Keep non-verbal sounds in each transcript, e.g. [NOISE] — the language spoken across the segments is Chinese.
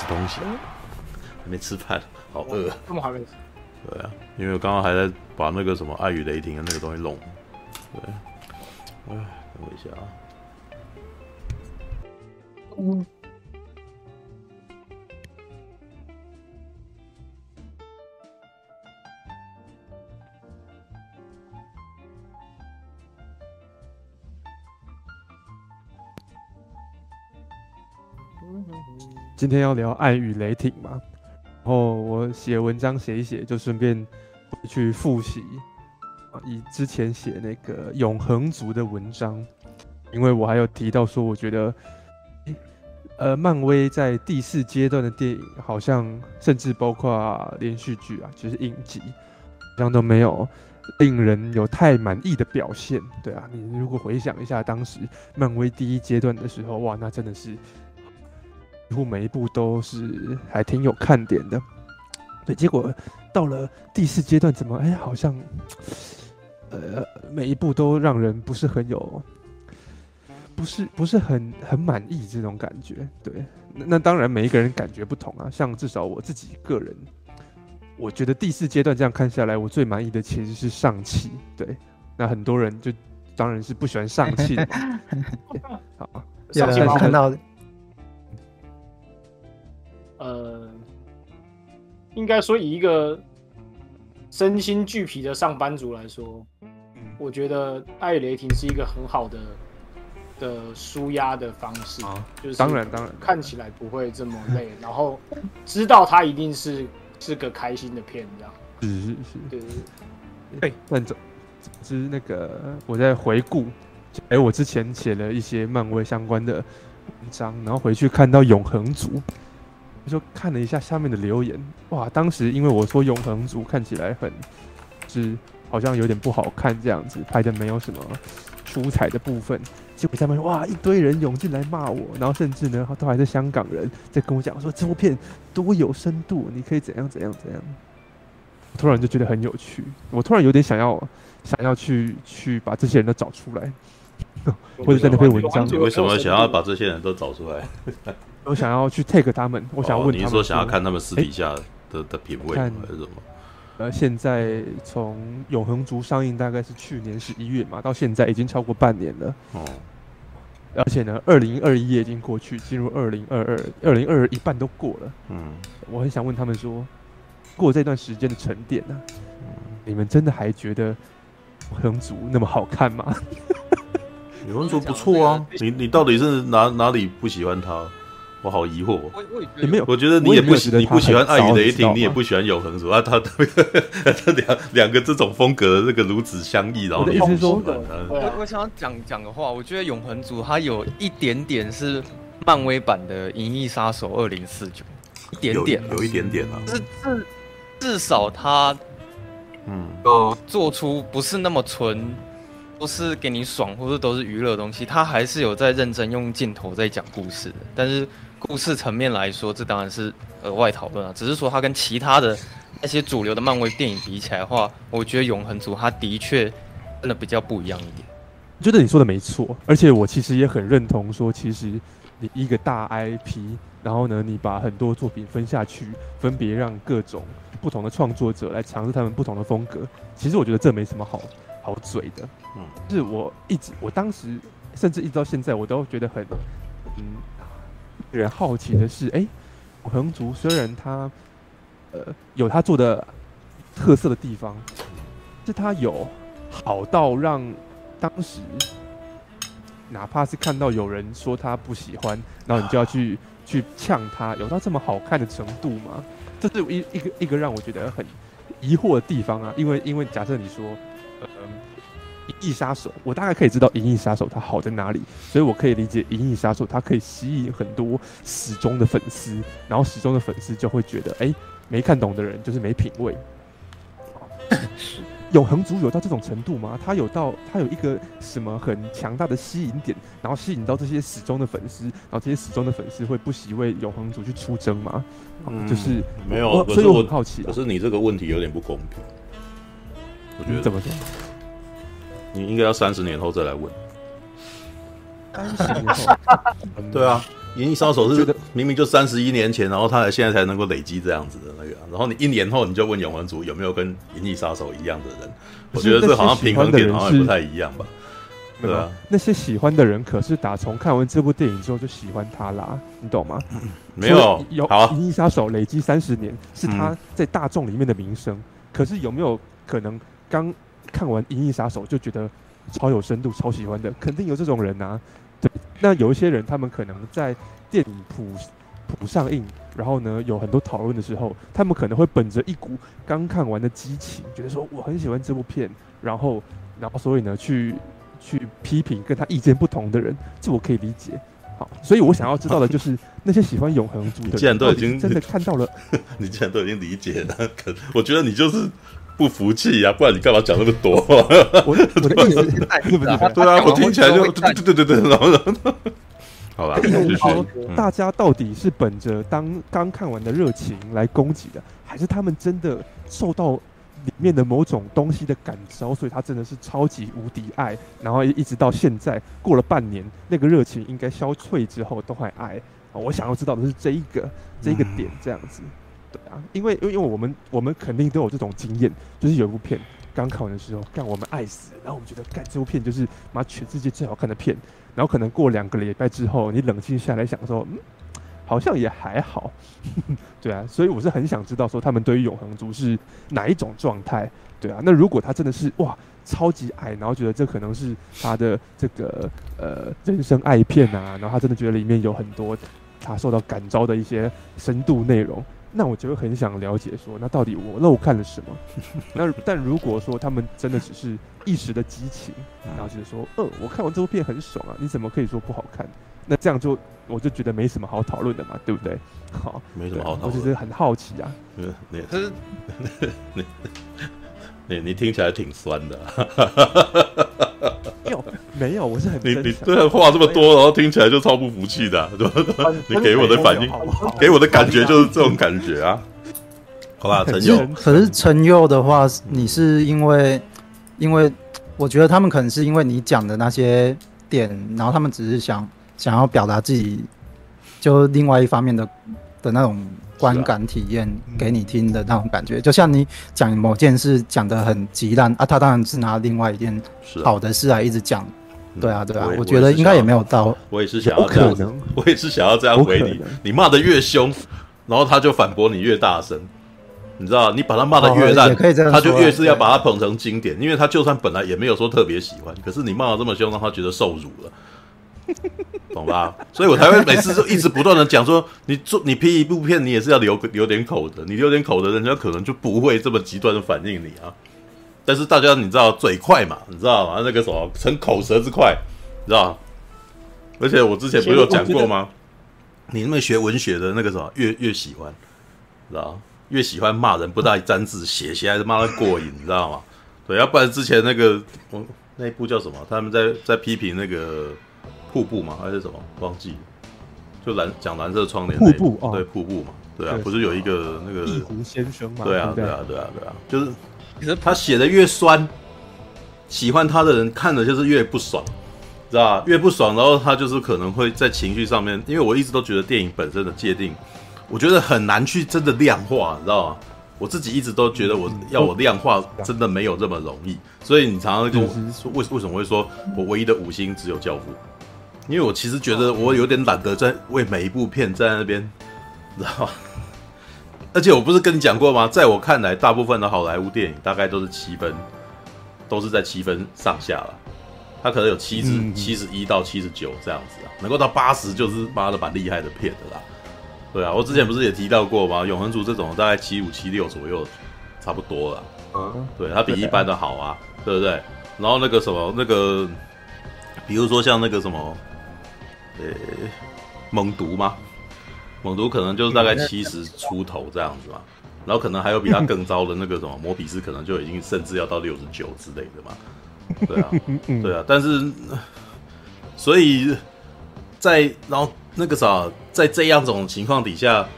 吃东西啊，还没吃饭，好饿。这么还没吃？对啊，因为我刚刚还在把那个什么《爱与雷霆》的那个东西弄。对，哎，等我一下啊。嗯。今天要聊《爱与雷霆》嘛，然后我写文章写一写，就顺便回去复习啊，以之前写那个永恒族的文章，因为我还有提到说，我觉得，呃，漫威在第四阶段的电影，好像甚至包括连续剧啊，就是影集，好像都没有令人有太满意的表现。对啊，你如果回想一下当时漫威第一阶段的时候，哇，那真的是。几乎每一部都是还挺有看点的，对。结果到了第四阶段，怎么哎，好像呃每一部都让人不是很有，不是不是很很满意这种感觉。对，那那当然每一个人感觉不同啊。像至少我自己个人，我觉得第四阶段这样看下来，我最满意的其实是上气。对，那很多人就当然是不喜欢上气的嘛。[LAUGHS] 好，上气看到。呃，应该说以一个身心俱疲的上班族来说，嗯，我觉得《爱与雷霆》是一个很好的的舒压的方式，啊，就是当然当然看起来不会这么累，[LAUGHS] 然后知道它一定是是个开心的片，这样是是是，对对对。那总之那个我在回顾，哎，我之前写了一些漫威相关的文章，然后回去看到永恒族。就看了一下下面的留言，哇！当时因为我说《永恒族》看起来很，是好像有点不好看这样子，拍的没有什么出彩的部分。结果下面哇，一堆人涌进来骂我，然后甚至呢，都还是香港人在跟我讲说这部片多有深度，你可以怎样怎样怎样。我突然就觉得很有趣，我突然有点想要想要去去把这些人都找出来，或者在那篇文章，你为什么想要把这些人都找出来？我想要去 take 他们，我想要问他们哦，你说想要看他们私底下的的品味还是什么？呃，现在从《永恒族》上映大概是去年十一月嘛，到现在已经超过半年了。哦，而且呢，二零二一已经过去，进入二零二二，二零二二一半都过了。嗯，我很想问他们说，过这段时间的沉淀呢，你们真的还觉得《永恒族》那么好看吗？[LAUGHS]《永恒族》不错啊，你你到底是哪哪里不喜欢他？我好疑惑，也没有，我觉得你也不喜，你不喜欢《爱与雷霆》，你也不喜欢《永恒族》啊，他他两两个这种风格的这个如此相异，然后你不喜欢他。我我想要讲讲的话，我觉得《永恒族》他有一点点是漫威版的《银翼杀手二零四九》，一点点，有一点点啊，是至至少他嗯，有做出不是那么纯，都是给你爽或者都是娱乐的东西，他还是有在认真用镜头在讲故事的，但是。故事层面来说，这当然是额外讨论啊。只是说，它跟其他的那些主流的漫威电影比起来的话，我觉得《永恒族》它的确真的比较不一样一点。我觉得你说的没错，而且我其实也很认同说，其实你一个大 IP，然后呢，你把很多作品分下去，分别让各种不同的创作者来尝试他们不同的风格，其实我觉得这没什么好好嘴的。嗯，就是我一直，我当时甚至一直到现在，我都觉得很嗯。人好奇的是，哎、欸，永恒族虽然他，呃，有他做的特色的地方，是他有好到让当时，哪怕是看到有人说他不喜欢，然后你就要去去呛他，有到这么好看的程度吗？这是一一个一个让我觉得很疑惑的地方啊，因为因为假设你说，呃。《银翼杀手》，我大概可以知道《银翼杀手》它好在哪里，所以我可以理解《银翼杀手》它可以吸引很多死忠的粉丝，然后死忠的粉丝就会觉得，哎、欸，没看懂的人就是没品味。永恒族有到这种程度吗？他有到他有一个什么很强大的吸引点，然后吸引到这些死忠的粉丝，然后这些死忠的粉丝会不惜为永恒族去出征吗？嗯、就是没有，所以我很好奇。可是你这个问题有点不公平，我觉得怎么说？你应该要三十年后再来问。三十年后，对啊，银翼杀手是明明就三十一年前，然后他现在才能够累积这样子的那个，然后你一年后你就问永恒族有没有跟银翼杀手一样的人，我觉得这好像平衡点好像不太一样吧。对啊，那些喜欢的人可是打从看完这部电影之后就喜欢他啦，你懂吗？嗯、没有，有《银翼杀手》累积三十年是他在大众里面的名声，嗯、可是有没有可能刚看完《银翼杀手》就觉得超有深度、超喜欢的？肯定有这种人啊。对，那有一些人，他们可能在电影普普上映，然后呢有很多讨论的时候，他们可能会本着一股刚看完的激情，觉得说我很喜欢这部片，然后然后所以呢去。去批评跟他意见不同的人，这我可以理解。好，所以我想要知道的就是 [LAUGHS] 那些喜欢永恒族的人，既然都已经真的看到了，[LAUGHS] 你既然都已经理解了，可我觉得你就是不服气呀，不然你干嘛讲那么多？[LAUGHS] [LAUGHS] 对啊，我听起来就对对对对对，然后 [LAUGHS] 好吧，就是大家到底是本着当刚看完的热情来攻击的，还是他们真的受到？里面的某种东西的感召，所以他真的是超级无敌爱，然后一直到现在过了半年，那个热情应该消退之后都还爱。我想要知道的是这一个这一个点这样子，对啊，因为因为因为我们我们肯定都有这种经验，就是有一部片刚看完的时候，干我们爱死，然后我们觉得干这部片就是妈全世界最好看的片，然后可能过两个礼拜之后，你冷静下来想说，嗯。好像也还好，[LAUGHS] 对啊，所以我是很想知道说他们对于永恒族是哪一种状态，对啊，那如果他真的是哇超级爱，然后觉得这可能是他的这个呃人生爱片啊，然后他真的觉得里面有很多他受到感召的一些深度内容，那我就会很想了解说，那到底我漏看了什么？[LAUGHS] 那但如果说他们真的只是一时的激情，然后就是说，呃，我看完这部片很爽啊，你怎么可以说不好看？那这样就我就觉得没什么好讨论的嘛，对不对？好，没什么好讨论。我其实很好奇啊。你 [LAUGHS] 你你你听起来挺酸的。[LAUGHS] 没有没有，我是很你你对话这么多，然后听起来就超不服气的，[LAUGHS] 对吧？[LAUGHS] 你给我的反应，给我的感觉就是这种感觉啊。好吧，陈佑。可是陈佑的话，你是因为因为我觉得他们可能是因为你讲的那些点，然后他们只是想。想要表达自己，就另外一方面的的那种观感体验给你听的那种感觉，就像你讲某件事讲的很极烂啊，他当然是拿另外一件好的事来一直讲，对啊对啊，我觉得应该也没有到，我也是想要这样，我也是想要这样回你，你骂得越凶，然后他就反驳你越大声，你知道，你把他骂得越烂，他就越是要把他捧成经典，因为他就算本来也没有说特别喜欢，可是你骂得这么凶，让他觉得受辱了。[LAUGHS] 懂吧？所以我才会每次就一直不断的讲说，你做你批一部片，你也是要留留点口的，你留点口的，人家可能就不会这么极端的反应你啊。但是大家你知道嘴快嘛？你知道吗？那个什么逞口舌之快，你知道？而且我之前不是有讲过吗？你那么学文学的那个什么，越越喜欢，知道？越喜欢骂人不带沾字，写起来是骂的过瘾，你知道吗？对，要不然之前那个我那一部叫什么？他们在在批评那个。瀑布嘛，还是什么？忘记，就蓝讲蓝色窗帘那瀑布哦，对瀑布嘛，对啊，不是有一个那个壁虎先生嘛？对啊，对啊，对啊，对啊，就是他写的越酸，喜欢他的人看的就是越不爽，知道吧？越不爽，然后他就是可能会在情绪上面，因为我一直都觉得电影本身的界定，我觉得很难去真的量化，你知道吗？我自己一直都觉得我要我量化真的没有这么容易，所以你常常就说为为什么会说我唯一的五星只有教父？因为我其实觉得我有点懒得在为每一部片在那边，知道吗？[LAUGHS] 而且我不是跟你讲过吗？在我看来，大部分的好莱坞电影大概都是七分，都是在七分上下了。它可能有七十七十一到七十九这样子啊，能够到八十就是妈的蛮厉害的片的啦。对啊，我之前不是也提到过吗？永恒族这种大概七五七六左右，差不多了。嗯，对，它比一般的好啊，对不对？然后那个什么那个，比如说像那个什么。呃，猛毒吗？猛毒可能就是大概七十出头这样子嘛，然后可能还有比他更糟的那个什么摩比斯，可能就已经甚至要到六十九之类的嘛。对啊，[LAUGHS] 对啊，但是所以在然后那个啥，在这样种情况底下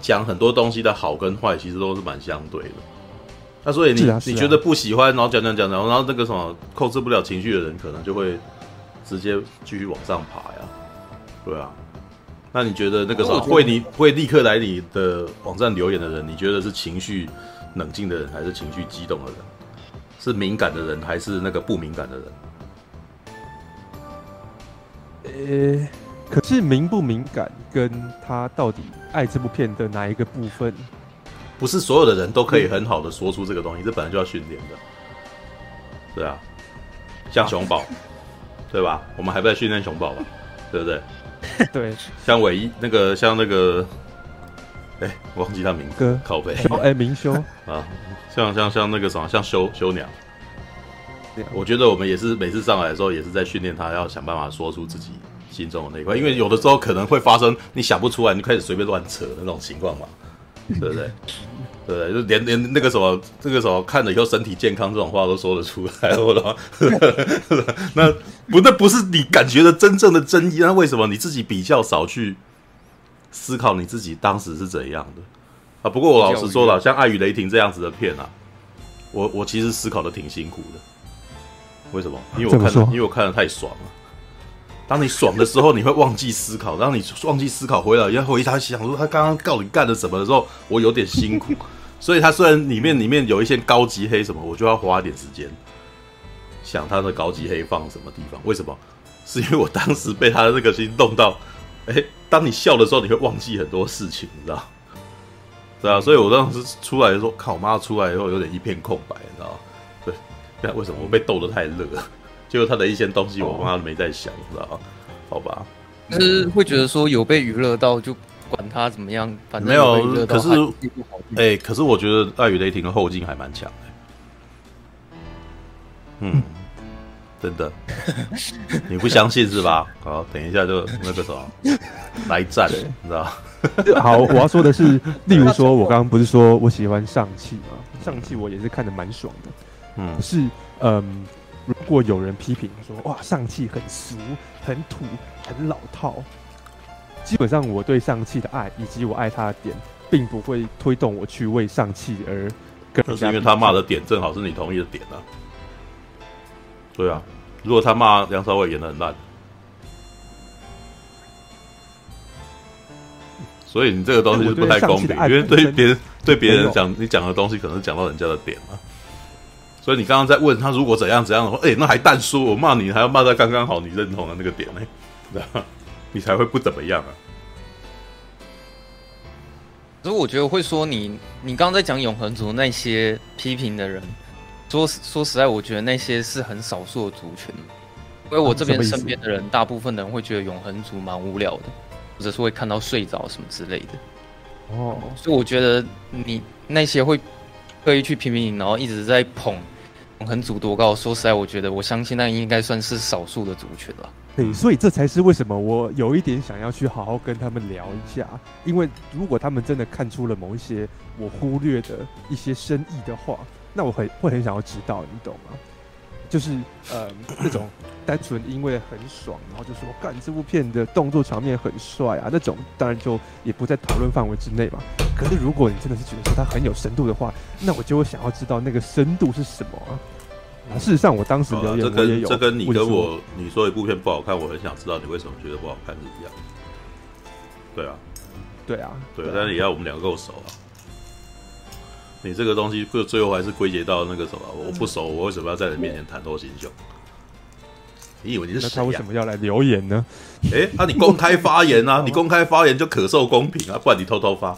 讲很多东西的好跟坏，其实都是蛮相对的。那所以你你觉得不喜欢，然后讲讲讲，然后然后那个什么控制不了情绪的人，可能就会直接继续往上爬呀。对啊，那你觉得那个什么会你会立刻来你的网站留言的人，你觉得是情绪冷静的人，还是情绪激动的人？是敏感的人，还是那个不敏感的人？呃，可是敏不敏感，跟他到底爱这部片的哪一个部分？不是所有的人都可以很好的说出这个东西，这本来就要训练的。对啊，像熊宝，对吧？我们还不在训练熊宝吧？对不对？[LAUGHS] 对，像唯一那个，像那个，哎，我忘记他名字，靠背，哎，明修。[LAUGHS] 啊，像像像那个什么，像修修娘，我觉得我们也是每次上来的时候，也是在训练他，要想办法说出自己心中的那一块，因为有的时候可能会发生你想不出来，你就开始随便乱扯的那种情况嘛。对不对？[LAUGHS] 对不对？就连连那个什么，这个时候看了以后身体健康这种话都说得出来，我的 [LAUGHS] 那不，那不是你感觉的真正的争议。那为什么你自己比较少去思考你自己当时是怎样的啊？不过我老实说了，像《爱与雷霆》这样子的片啊，我我其实思考的挺辛苦的。为什么？因为我看，因为我看的太爽了。当你爽的时候，你会忘记思考；当你忘记思考回来，然后回他想说他刚刚到底干了什么的时候，我有点辛苦。[LAUGHS] 所以他虽然里面里面有一些高级黑什么，我就要花一点时间想他的高级黑放什么地方。为什么？是因为我当时被他的那个心动到。哎，当你笑的时候，你会忘记很多事情，你知道？对啊，所以我当时出来的时候，看我妈出来以后有点一片空白，你知道？对，那为什么我被逗得太乐？结果他的一些东西，我妈都没在想，知道吗？好吧，就是会觉得说有被娱乐到，就管他怎么样，反正没有。可是，哎、欸，可是我觉得《爱与雷霆》的后劲还蛮强的。嗯，真的，你不相信是吧？[LAUGHS] 好，等一下就那个什么来战，你知道？[LAUGHS] 好，我要说的是，[LAUGHS] 例如说，我刚刚不是说我喜欢上汽吗？上汽我也是看的蛮爽的。嗯，是，嗯。如果有人批评说，哇，上汽很俗、很土、很老套，基本上我对上汽的爱以及我爱他的点，并不会推动我去为上汽而更。那是因为他骂的点正好是你同意的点啊。对啊，如果他骂梁朝伟演的很烂，所以你这个东西就不太公平，因为对别人对别人讲你讲的东西，可能讲到人家的点嘛。所以你刚刚在问他如果怎样怎样的话，哎、欸，那还但说我骂你，还要骂到刚刚好你认同的那个点呢，知道吗？你才会不怎么样啊。所以我觉得会说你，你刚刚在讲永恒族那些批评的人，说说实在，我觉得那些是很少数的族群。因为我这边身边的人，大部分的人会觉得永恒族蛮无聊的，或者是会看到睡着什么之类的。哦，所以我觉得你那些会。刻意去批评你，然后一直在捧永恒族多高。说实在，我觉得我相信那应该算是少数的族群了。对，所以这才是为什么我有一点想要去好好跟他们聊一下。因为如果他们真的看出了某一些我忽略的一些深意的话，那我很会很想要知道，你懂吗？就是呃，那种 [COUGHS] 单纯因为很爽，然后就说干这部片的动作场面很帅啊，那种当然就也不在讨论范围之内嘛。可是如果你真的是觉得说它很有深度的话，那我就会想要知道那个深度是什么啊。啊事实上，我当时留言我也有，这跟你跟我你说一部片不好看，我很想知道你为什么觉得不好看是一样。对啊，对啊，对，但是也要我们两个够熟啊。你这个东西，最最后还是归结到那个什么？我不熟，我为什么要在你面前袒露心胸？你以为你是谁？他为什么要来留言呢？[LAUGHS] 哎，那你公开发言啊！[LAUGHS] 你公开发言就可受公平啊！不然你偷偷发，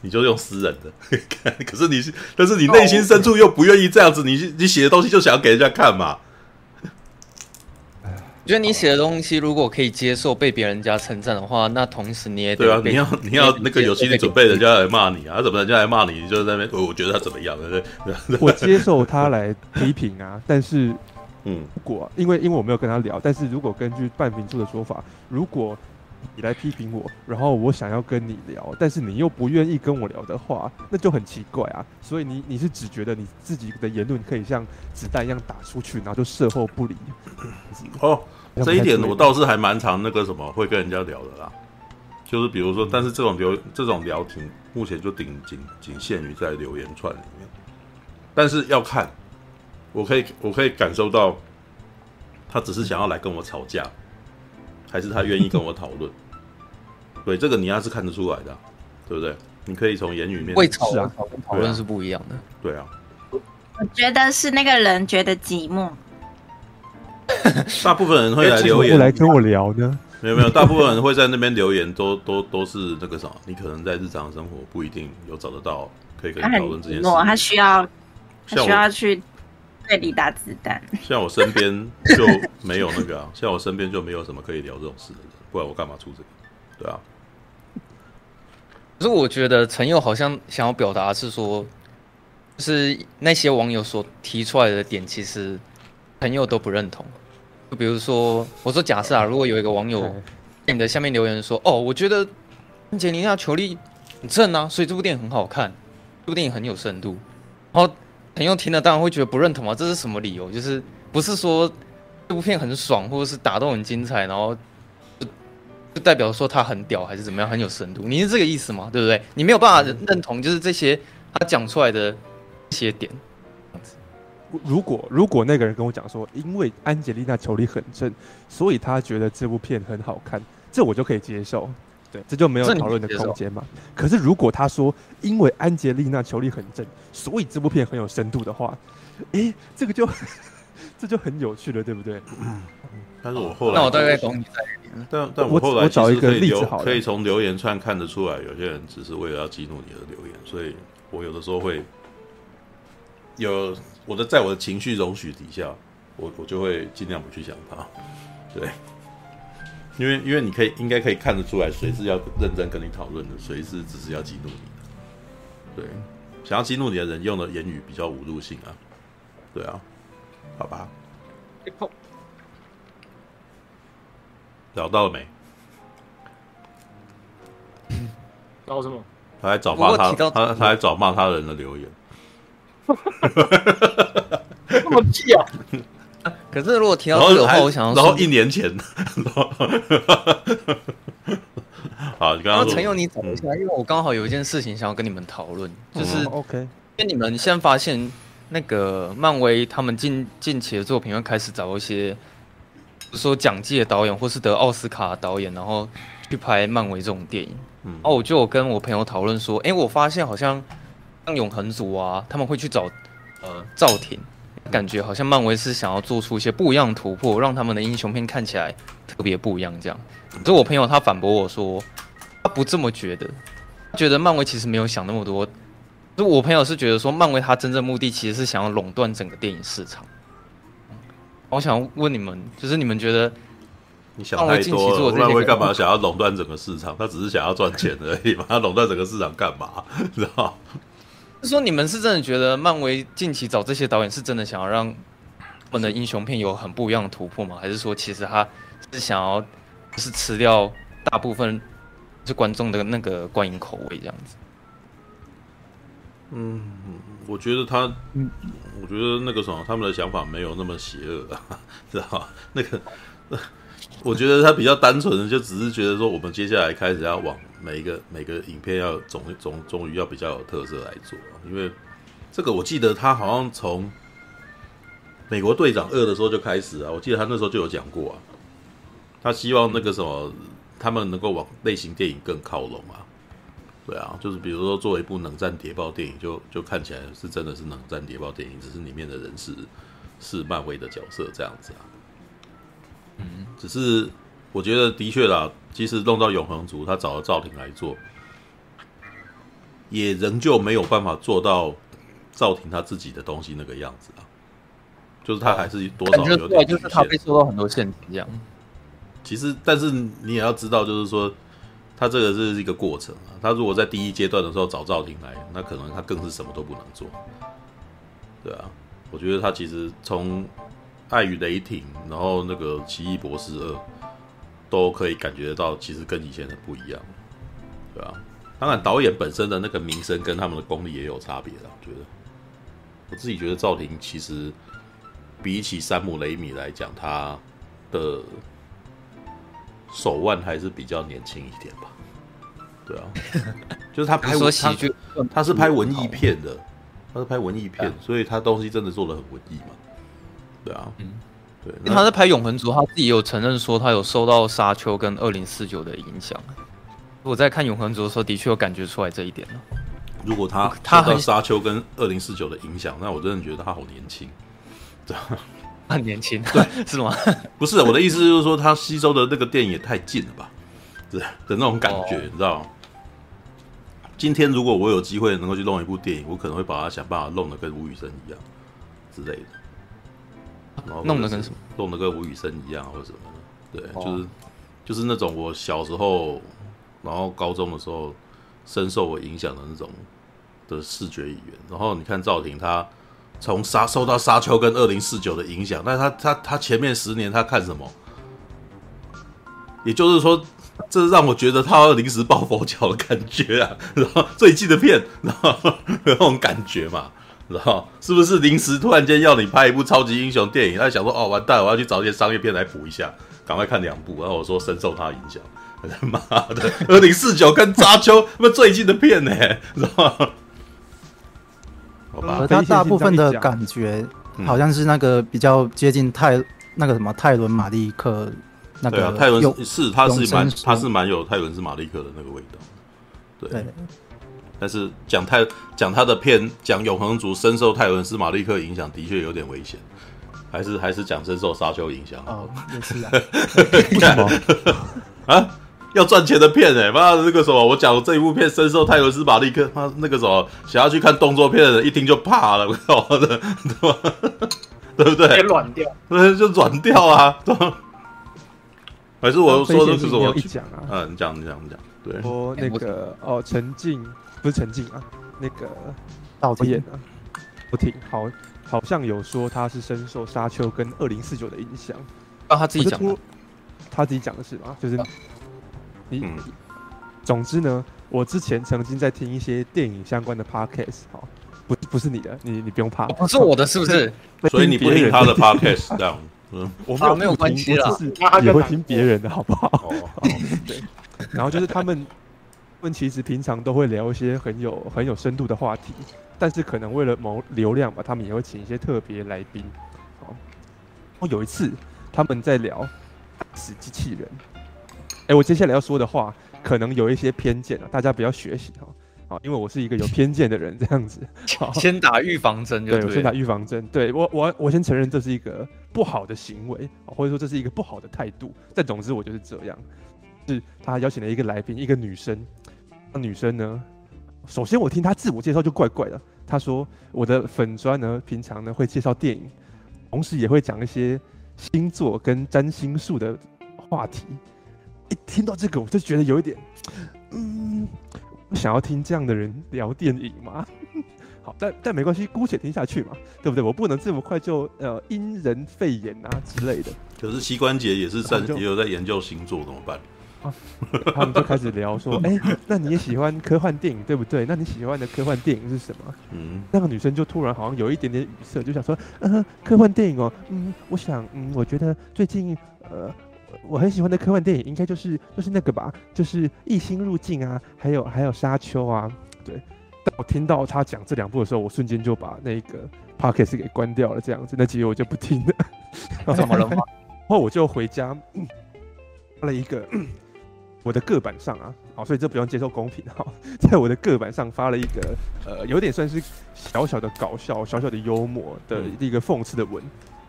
你就用私人的。[LAUGHS] 可是你，但是你内心深处又不愿意这样子，你你写的东西就想要给人家看嘛？我觉得你写的东西如果可以接受被别人家称赞的话，那同时你也对啊，你要你要那个有心理准备，人家来骂你啊，怎么人家来骂你，你就在那边，我觉得他怎么样，对不对？我接受他来批评啊，[LAUGHS] 但是，嗯，如果因为因为我没有跟他聊，但是如果根据半瓶醋的说法，如果你来批评我，然后我想要跟你聊，但是你又不愿意跟我聊的话，那就很奇怪啊。所以你你是只觉得你自己的言论可以像子弹一样打出去，然后就事后不理。哦，这一点我倒是还蛮常那个什么会跟人家聊的啦，就是比如说，但是这种聊这种聊天目前就仅仅仅限于在留言串里面，但是要看，我可以我可以感受到，他只是想要来跟我吵架，还是他愿意跟我讨论，[LAUGHS] 对，这个你要是看得出来的，对不对？你可以从言语面会吵啊，讨论讨论是不一样的。对啊，我觉得是那个人觉得寂寞。[LAUGHS] 大部分人会来留言来跟我聊呢。没有没有，大部分人会在那边留言，都都都是那个什么，你可能在日常生活不一定有找得到可以跟你讨论这件事。他需要，他需要去对里打子弹。像我身边就没有那个啊，像我身边就没有什么可以聊这种事的人，不然我干嘛出这个？对啊。可是我觉得陈佑好像想要表达是说，就是那些网友所提出来的点，其实朋友都不认同。就比如说，我说假设啊，如果有一个网友在你的下面留言说：“哦，我觉得安洁莉娜·裘莉很正啊，所以这部电影很好看，这部电影很有深度。”然后朋友听了当然会觉得不认同啊，这是什么理由？就是不是说这部片很爽，或者是打斗很精彩，然后就就代表说他很屌，还是怎么样很有深度？你是这个意思吗？对不对？你没有办法认同，就是这些他讲出来的这些点。如果如果那个人跟我讲说，因为安吉丽娜·裘莉很正，所以他觉得这部片很好看，这我就可以接受，对，这就没有讨论的空间嘛。可是如果他说，因为安杰丽娜·裘莉很正，所以这部片很有深度的话，诶，这个就 [LAUGHS] 这就很有趣了，对不对？嗯，但是我后来，那我大概懂你在，但但我后来我找一个例子好，可以从留言串看得出来，有些人只是为了要激怒你的留言，所以我有的时候会有。我的在我的情绪容许底下，我我就会尽量不去想他，对，因为因为你可以应该可以看得出来，谁是要认真跟你讨论的，谁是只是要激怒你的，对，想要激怒你的人用的言语比较侮辱性啊，对啊，好吧，找到了没？找什么？他还找骂他，他他还找骂他人的留言。[LAUGHS] 那么气啊！可是如果提到这个的话，我想要然后一年前，[LAUGHS] 好，你刚刚陈佑，你等一下，因为我刚好有一件事情想要跟你们讨论，就是 OK，因为你们现在发现那个漫威他们近近期的作品会开始找一些说奖季的导演或是得奥斯卡的导演，然后去拍漫威这种电影。嗯，哦，我就有跟我朋友讨论说，哎，我发现好像。像永恒族啊，他们会去找呃赵婷，感觉好像漫威是想要做出一些不一样的突破，让他们的英雄片看起来特别不一样。这样，可是我朋友他反驳我说，他不这么觉得，觉得漫威其实没有想那么多。就我朋友是觉得说，漫威他真正目的其实是想要垄断整个电影市场。我想问你们，就是你们觉得，你想太多，漫威干嘛想要垄断整个市场？他只是想要赚钱而已嘛，他垄断整个市场干嘛？知道？是说你们是真的觉得漫威近期找这些导演是真的想要让我们的英雄片有很不一样的突破吗？还是说其实他是想要是吃掉大部分是观众的那个观影口味这样子？嗯，我觉得他，我觉得那个什么，他们的想法没有那么邪恶啊，[LAUGHS] 知道吗？那个。我觉得他比较单纯的，就只是觉得说，我们接下来开始要往每一个每个影片要总总终于要比较有特色来做，因为这个我记得他好像从美国队长二的时候就开始啊，我记得他那时候就有讲过啊，他希望那个什么他们能够往类型电影更靠拢啊，对啊，就是比如说做一部冷战谍报电影，就就看起来是真的是冷战谍报电影，只是里面的人是是漫威的角色这样子啊。嗯，只是我觉得的确啦，即使弄到永恒族，他找了赵婷来做，也仍旧没有办法做到赵婷他自己的东西那个样子啊。就是他还是多少有点，就是他被受到很多限制这样。其实，但是你也要知道，就是说，他这个是一个过程啊。他如果在第一阶段的时候找赵婷来，那可能他更是什么都不能做。对啊，我觉得他其实从。爱与雷霆，然后那个奇异博士二，都可以感觉得到，其实跟以前的不一样，对啊，当然，导演本身的那个名声跟他们的功力也有差别的。我觉得，我自己觉得赵婷其实比起山姆雷米来讲，他的手腕还是比较年轻一点吧。对啊，就是他拍喜剧，他是拍文艺片的，他是拍文艺片，所以他东西真的做的很文艺嘛。对啊，嗯，对，因为他在拍《永恒族》，他自己也有承认说他有受到《沙丘》跟《二零四九》的影响。我在看《永恒族》的时候，的确有感觉出来这一点。如果他受到沙丘跟二零四九的影响，那我真的觉得他好年轻，对，[LAUGHS] 很年轻，对，[LAUGHS] 是吗？[LAUGHS] 不是，我的意思就是说，他吸收的那个电影也太近了吧，对的那种感觉，哦、你知道吗？今天如果我有机会能够去弄一部电影，我可能会把它想办法弄得跟吴宇森一样之类的，然后弄得跟什么？弄得跟吴宇森一样或者什么的，对，哦、就是就是那种我小时候，然后高中的时候深受我影响的那种的视觉语言。然后你看赵婷，他从沙受到沙丘跟二零四九的影响，但是他他他前面十年他看什么？也就是说。这让我觉得他临时抱佛脚的感觉啊，然后最近的片，然后 [LAUGHS] 那种感觉嘛，然后是不是临时突然间要你拍一部超级英雄电影？他想说哦，完蛋，我要去找一些商业片来补一下，赶快看两部。然后我说深受他影响，妈的，[LAUGHS] 二零四九跟扎丘那么最近的片呢，然后好吧，他大部分的感觉好像是那个比较接近泰那个什么泰伦马利克。对啊，泰伦是他是蛮他是蛮有泰伦是马利克的那个味道，对。对但是讲泰讲他的片讲永恒族深受泰伦斯马利克影响，的确有点危险。还是还是讲深受沙丘影响哦，也是啊。[LAUGHS] 为什么 [LAUGHS] 啊？要赚钱的片哎、欸，妈的那个什么，我讲这一部片深受泰伦斯马利克，他那个什么想要去看动作片的人一听就怕了，我靠的，对吧？对不对？软掉，对，就软掉啊。还是我说的是我一讲啊，嗯，你讲你讲你讲，对，说那个哦，陈静不是陈静啊，那个导演啊，我听好，好像有说他是深受沙丘跟二零四九的影响，啊，他自己讲，他自己讲的是吗？就是你，总之呢，我之前曾经在听一些电影相关的 podcast，好，不不是你的，你你不用怕，不是我的，是不是？[LAUGHS] 所以你不听他的 podcast 这样。嗯，[LAUGHS] 我没有没有关系了，是也会听别人的，好不好？哦，[LAUGHS] 对。然后就是他们，他们其实平常都会聊一些很有很有深度的话题，但是可能为了谋流量吧，他们也会请一些特别来宾。哦，我有一次他们在聊死机器人，哎，我接下来要说的话可能有一些偏见啊，大家不要学习哈。因为我是一个有偏见的人，这样子，[LAUGHS] 先打预防针就对，对，我先打预防针。对我，我我先承认这是一个不好的行为，或者说这是一个不好的态度。但总之，我就是这样。是他邀请了一个来宾，一个女生。那女生呢，首先我听她自我介绍就怪怪的。她说我的粉砖呢，平常呢会介绍电影，同时也会讲一些星座跟占星术的话题。一听到这个，我就觉得有一点，嗯。想要听这样的人聊电影吗？[LAUGHS] 好，但但没关系，姑且听下去嘛，对不对？我不能这么快就呃因人肺炎啊之类的。可是膝关节也是在也有在研究星座，怎么办？啊，[LAUGHS] 他们就开始聊说，[LAUGHS] 哎、欸，那你也喜欢科幻电影对不对？那你喜欢的科幻电影是什么？嗯，那个女生就突然好像有一点点语塞，就想说，嗯、呃，科幻电影哦，嗯，我想，嗯，我觉得最近呃。我很喜欢的科幻电影，应该就是就是那个吧，就是《异星入境》啊，还有还有《沙丘》啊。对，但我听到他讲这两部的时候，我瞬间就把那个 podcast 给关掉了，这样子，那集我就不听了。[LAUGHS] 怎么了吗？然后我就回家发了一个我的个板上啊，好，所以这不用接受公平哈，在我的个板上发了一个呃，有点算是小小的搞笑、小小的幽默的一个讽刺的文。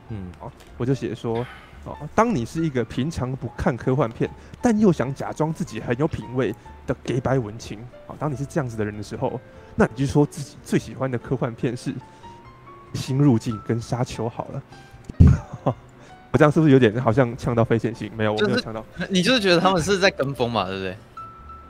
嗯，好，我就写说。哦，当你是一个平常不看科幻片，但又想假装自己很有品味的给白文青，啊，当你是这样子的人的时候，那你就说自己最喜欢的科幻片是《新入境》跟《沙丘》好了。我这样是不是有点好像呛到非线性？没有，我没有呛到。[LAUGHS] 你就是觉得他们是在跟风嘛，对不对？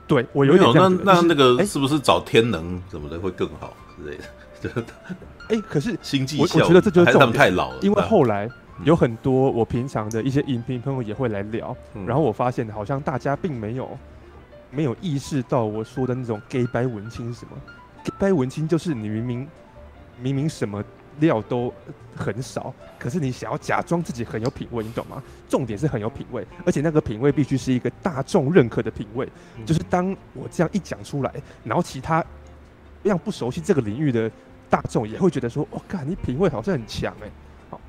对，我有点这样。那那那个是不是找天能什么的会更好之类的？[LAUGHS] 哎，可是星际我我觉得这就是他们太老了，因为后来。有很多我平常的一些影评朋友也会来聊，嗯、然后我发现好像大家并没有没有意识到我说的那种 gay 白文青是什么。gay 白文青就是你明明明明什么料都很少，可是你想要假装自己很有品味，你懂吗？重点是很有品味，而且那个品味必须是一个大众认可的品味。嗯、就是当我这样一讲出来，然后其他非常不熟悉这个领域的大众也会觉得说：“我、哦、靠，你品味好像很强哎。”好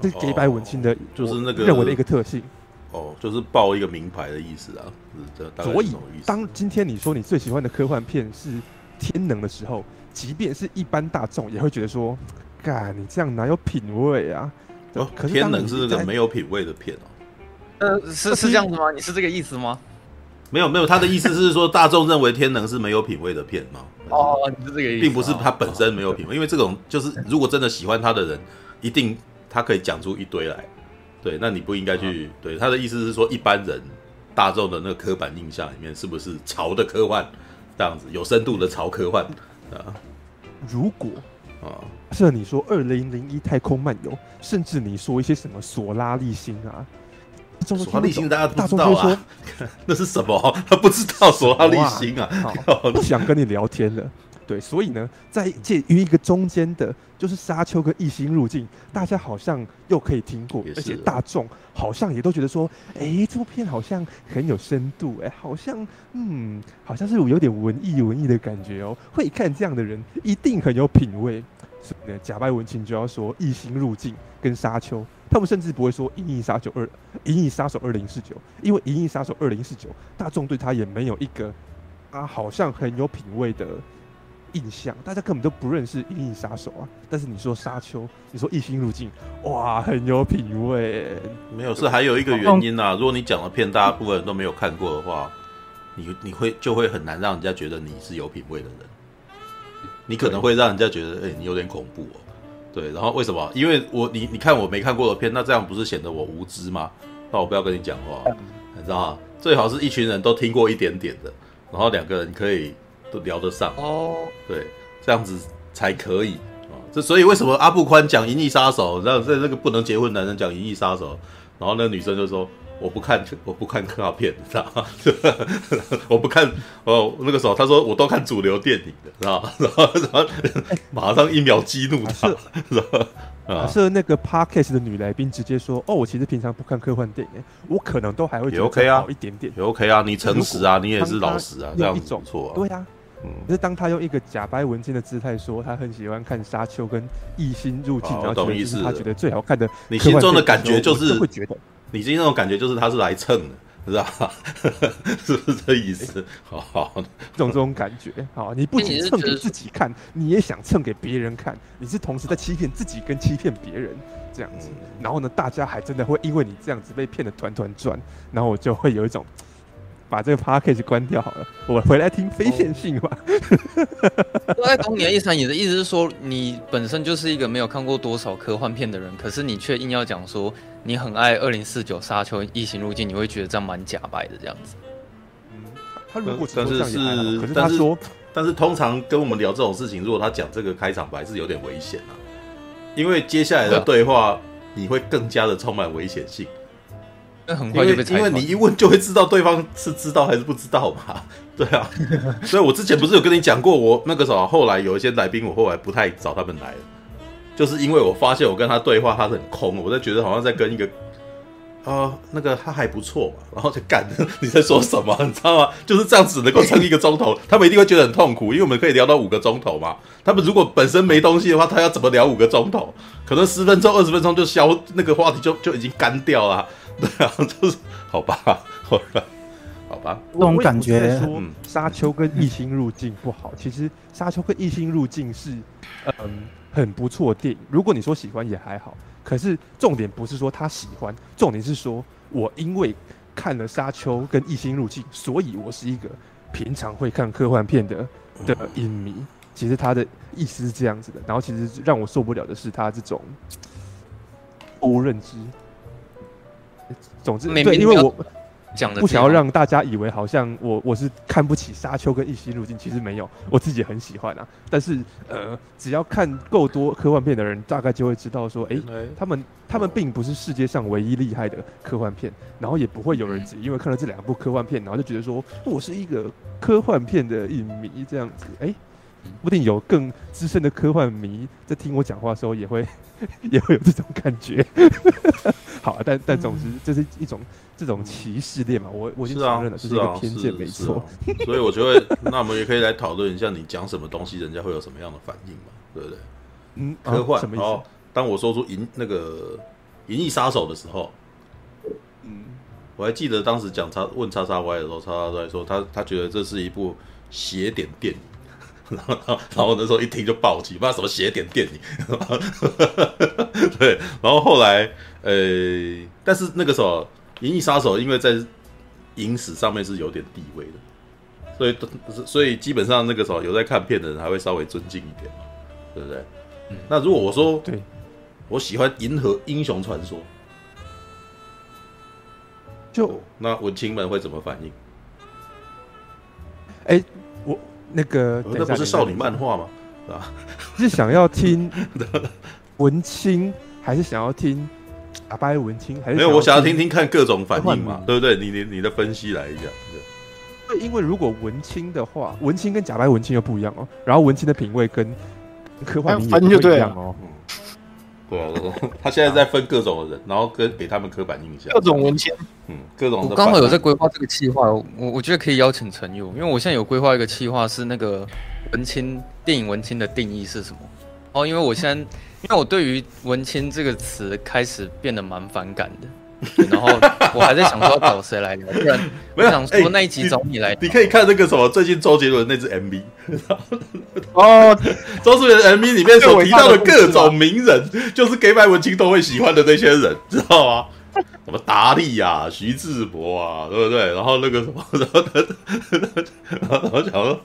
这是给白文清的，就是那个认为的一个特性。哦，就是报一个名牌的意思啊，是这大概是什么意思？所以，当今天你说你最喜欢的科幻片是《天能》的时候，即便是一般大众也会觉得说，干你这样哪有品味啊？哦，可是《天能》是个没有品味的片哦。呃，是是这样子吗？你是这个意思吗？没有没有，他的意思是说大众认为《天能》是没有品味的片吗？哦，你是这个意思，并不是他本身没有品味，因为这种就是如果真的喜欢他的人，一定他可以讲出一堆来。对，那你不应该去。对，他的意思是说，一般人大众的那个刻板印象里面，是不是潮的科幻这样子，有深度的潮科幻啊？如果啊，是你说《二零零一太空漫游》，甚至你说一些什么索拉利星啊。索拉利星大家不知道啊，[LAUGHS] 那是什么？[LAUGHS] 他不知道索拉利星啊，[LAUGHS] 不想跟你聊天了。对，所以呢，在介于一个中间的，就是沙丘跟异星入境，大家好像又可以听过，而且大众好像也都觉得说，哎，这部片好像很有深度，哎，好像嗯，好像是有点文艺文艺的感觉哦。会看这样的人一定很有品味。假掰文青就要说异星入境跟沙丘。他们甚至不会说《银翼杀手二》《银翼杀手二零四九》，因为《银翼杀手二零四九》大众对他也没有一个啊，好像很有品味的印象，大家根本都不认识《银翼杀手》啊。但是你说《沙丘》，你说《异星入境》，哇，很有品味。没有，是还有一个原因啊。如果你讲的片大部分人都没有看过的话，你你会就会很难让人家觉得你是有品味的人。你可能会让人家觉得，哎、欸，你有点恐怖哦。对，然后为什么？因为我你你看我没看过的片，那这样不是显得我无知吗？那我不要跟你讲话，你知道吗？最好是一群人都听过一点点的，然后两个人可以都聊得上哦。对，这样子才可以啊。这所以为什么阿布宽讲《银翼杀手》，然后在这个不能结婚男人讲《银翼杀手》，然后那个女生就说。我不看，我不看科幻片，知道吗？[LAUGHS] 我不看哦。那个时候他说我都看主流电影的，知道吗？然后然后马上一秒激怒他，是吧？啊，是那个 Podcast 的女来宾直接说：“哦，我其实平常不看科幻电影，我可能都还会觉得好一点点，也 OK 啊，你诚实啊，你也是老实啊，这样子不错啊。对啊，嗯。可是当他用一个假掰文青的姿态说他很喜欢看《沙丘》跟《异星入境》，然后懂意思？他觉得最好看的，你心中的感觉就是会觉得。”你今天那种感觉就是他是来蹭的，知道吧？[LAUGHS] 是不是这意思？[LAUGHS] 好好，这种这种感觉，好，你不仅蹭给自己看，你也想蹭给别人看，你是同时在欺骗自己跟欺骗别人这样子。然后呢，大家还真的会因为你这样子被骗得团团转，然后我就会有一种。把这个 podcast 关掉好了，我回来听非线性吧。[LAUGHS] 我在懂你的意思，你的意思是说，你本身就是一个没有看过多少科幻片的人，可是你却硬要讲说你很爱二零四九沙丘异形入境，你会觉得这样蛮假白的这样子。嗯，他如果但是是，可是他说，但是通常跟我们聊这种事情，如果他讲这个开场白是有点危险啊，因为接下来的对话你会更加的充满危险性。很快就被，因为你一问就会知道对方是知道还是不知道嘛，[LAUGHS] 对啊，[LAUGHS] 所以我之前不是有跟你讲过，我那个时候后来有一些来宾，我后来不太找他们来了，就是因为我发现我跟他对话，他是很空，我在觉得好像在跟一个啊、呃、那个他还不错嘛，然后就干你在说什么，[LAUGHS] 你知道吗？就是这样子能够撑一个钟头，他们一定会觉得很痛苦，因为我们可以聊到五个钟头嘛。他们如果本身没东西的话，他要怎么聊五个钟头？可能十分钟、二十分钟就消那个话题就就已经干掉了。[LAUGHS] 对啊，就是好吧，好吧，[LAUGHS] 好吧。这种感觉，说沙丘跟异星入境不好。其实沙丘跟异星入境是嗯很不错的电影。如果你说喜欢也还好，可是重点不是说他喜欢，重点是说我因为看了沙丘跟异星入境，所以我是一个平常会看科幻片的的影迷。其实他的意思是这样子的。然后其实让我受不了的是他这种误认知。总之，对，因为我讲的不想要让大家以为好像我我是看不起沙丘跟异星入境，其实没有，我自己很喜欢啊。但是呃，只要看够多科幻片的人，大概就会知道说，哎，他们他们并不是世界上唯一厉害的科幻片，然后也不会有人只因为看了这两部科幻片，然后就觉得说我是一个科幻片的影迷这样子。哎，不定有更资深的科幻迷在听我讲话的时候也会。[LAUGHS] 也会有这种感觉，[LAUGHS] 好啊，但但总之这是一种这种歧视链嘛，我我已经承认了，这是一个偏见，没错。所以我觉得，那我们也可以来讨论一下，你讲什么东西，人家会有什么样的反应嘛，对不对？嗯，科幻什么意思？当我说出银那个《银翼杀手》的时候，嗯，我还记得当时讲叉问叉叉 Y 的时候，叉叉都在说他他觉得这是一部邪典电影，然后然后那时候一听就暴击，不知道什么邪典电影。对，然后后来呃，但是那个时候《银翼杀手》因为在影史上面是有点地位的，所以所以基本上那个时候有在看片的人还会稍微尊敬一点嘛，对不对？嗯、那如果我说对，我喜欢《银河英雄传说》。就那文青们会怎么反应？哎、欸，我那个那不是少女漫画吗？是吧？[LAUGHS] 是想要听 [LAUGHS] 文青，还是想要听阿白文青？还是没有？我想要听听看各种反应嘛，对不对？你你你的分析来一下。对，因为如果文青的话，文青跟假白文青又不一样哦。然后文青的品味跟科幻迷也不一样哦。对啊，[LAUGHS] 他现在在分各种的人，然后跟给他们刻板印象。各种文青，嗯，各种。我刚好有在规划这个计划，我我觉得可以邀请陈佑，因为我现在有规划一个计划，是那个文青电影文青的定义是什么？哦，因为我现在，因为我对于文青这个词开始变得蛮反感的。然后我还在想说要找谁来聊，不然 [LAUGHS] 我想说那一集找你来你。你可以看那个什么最近周杰伦那支 MV [LAUGHS] 哦，周杰伦 MV 里面所提到的各种名人，就是 gay 白文青都会喜欢的那些人，知道吗？什么达利啊、徐志摩啊，对不对？然后那个什么，然后然后讲说，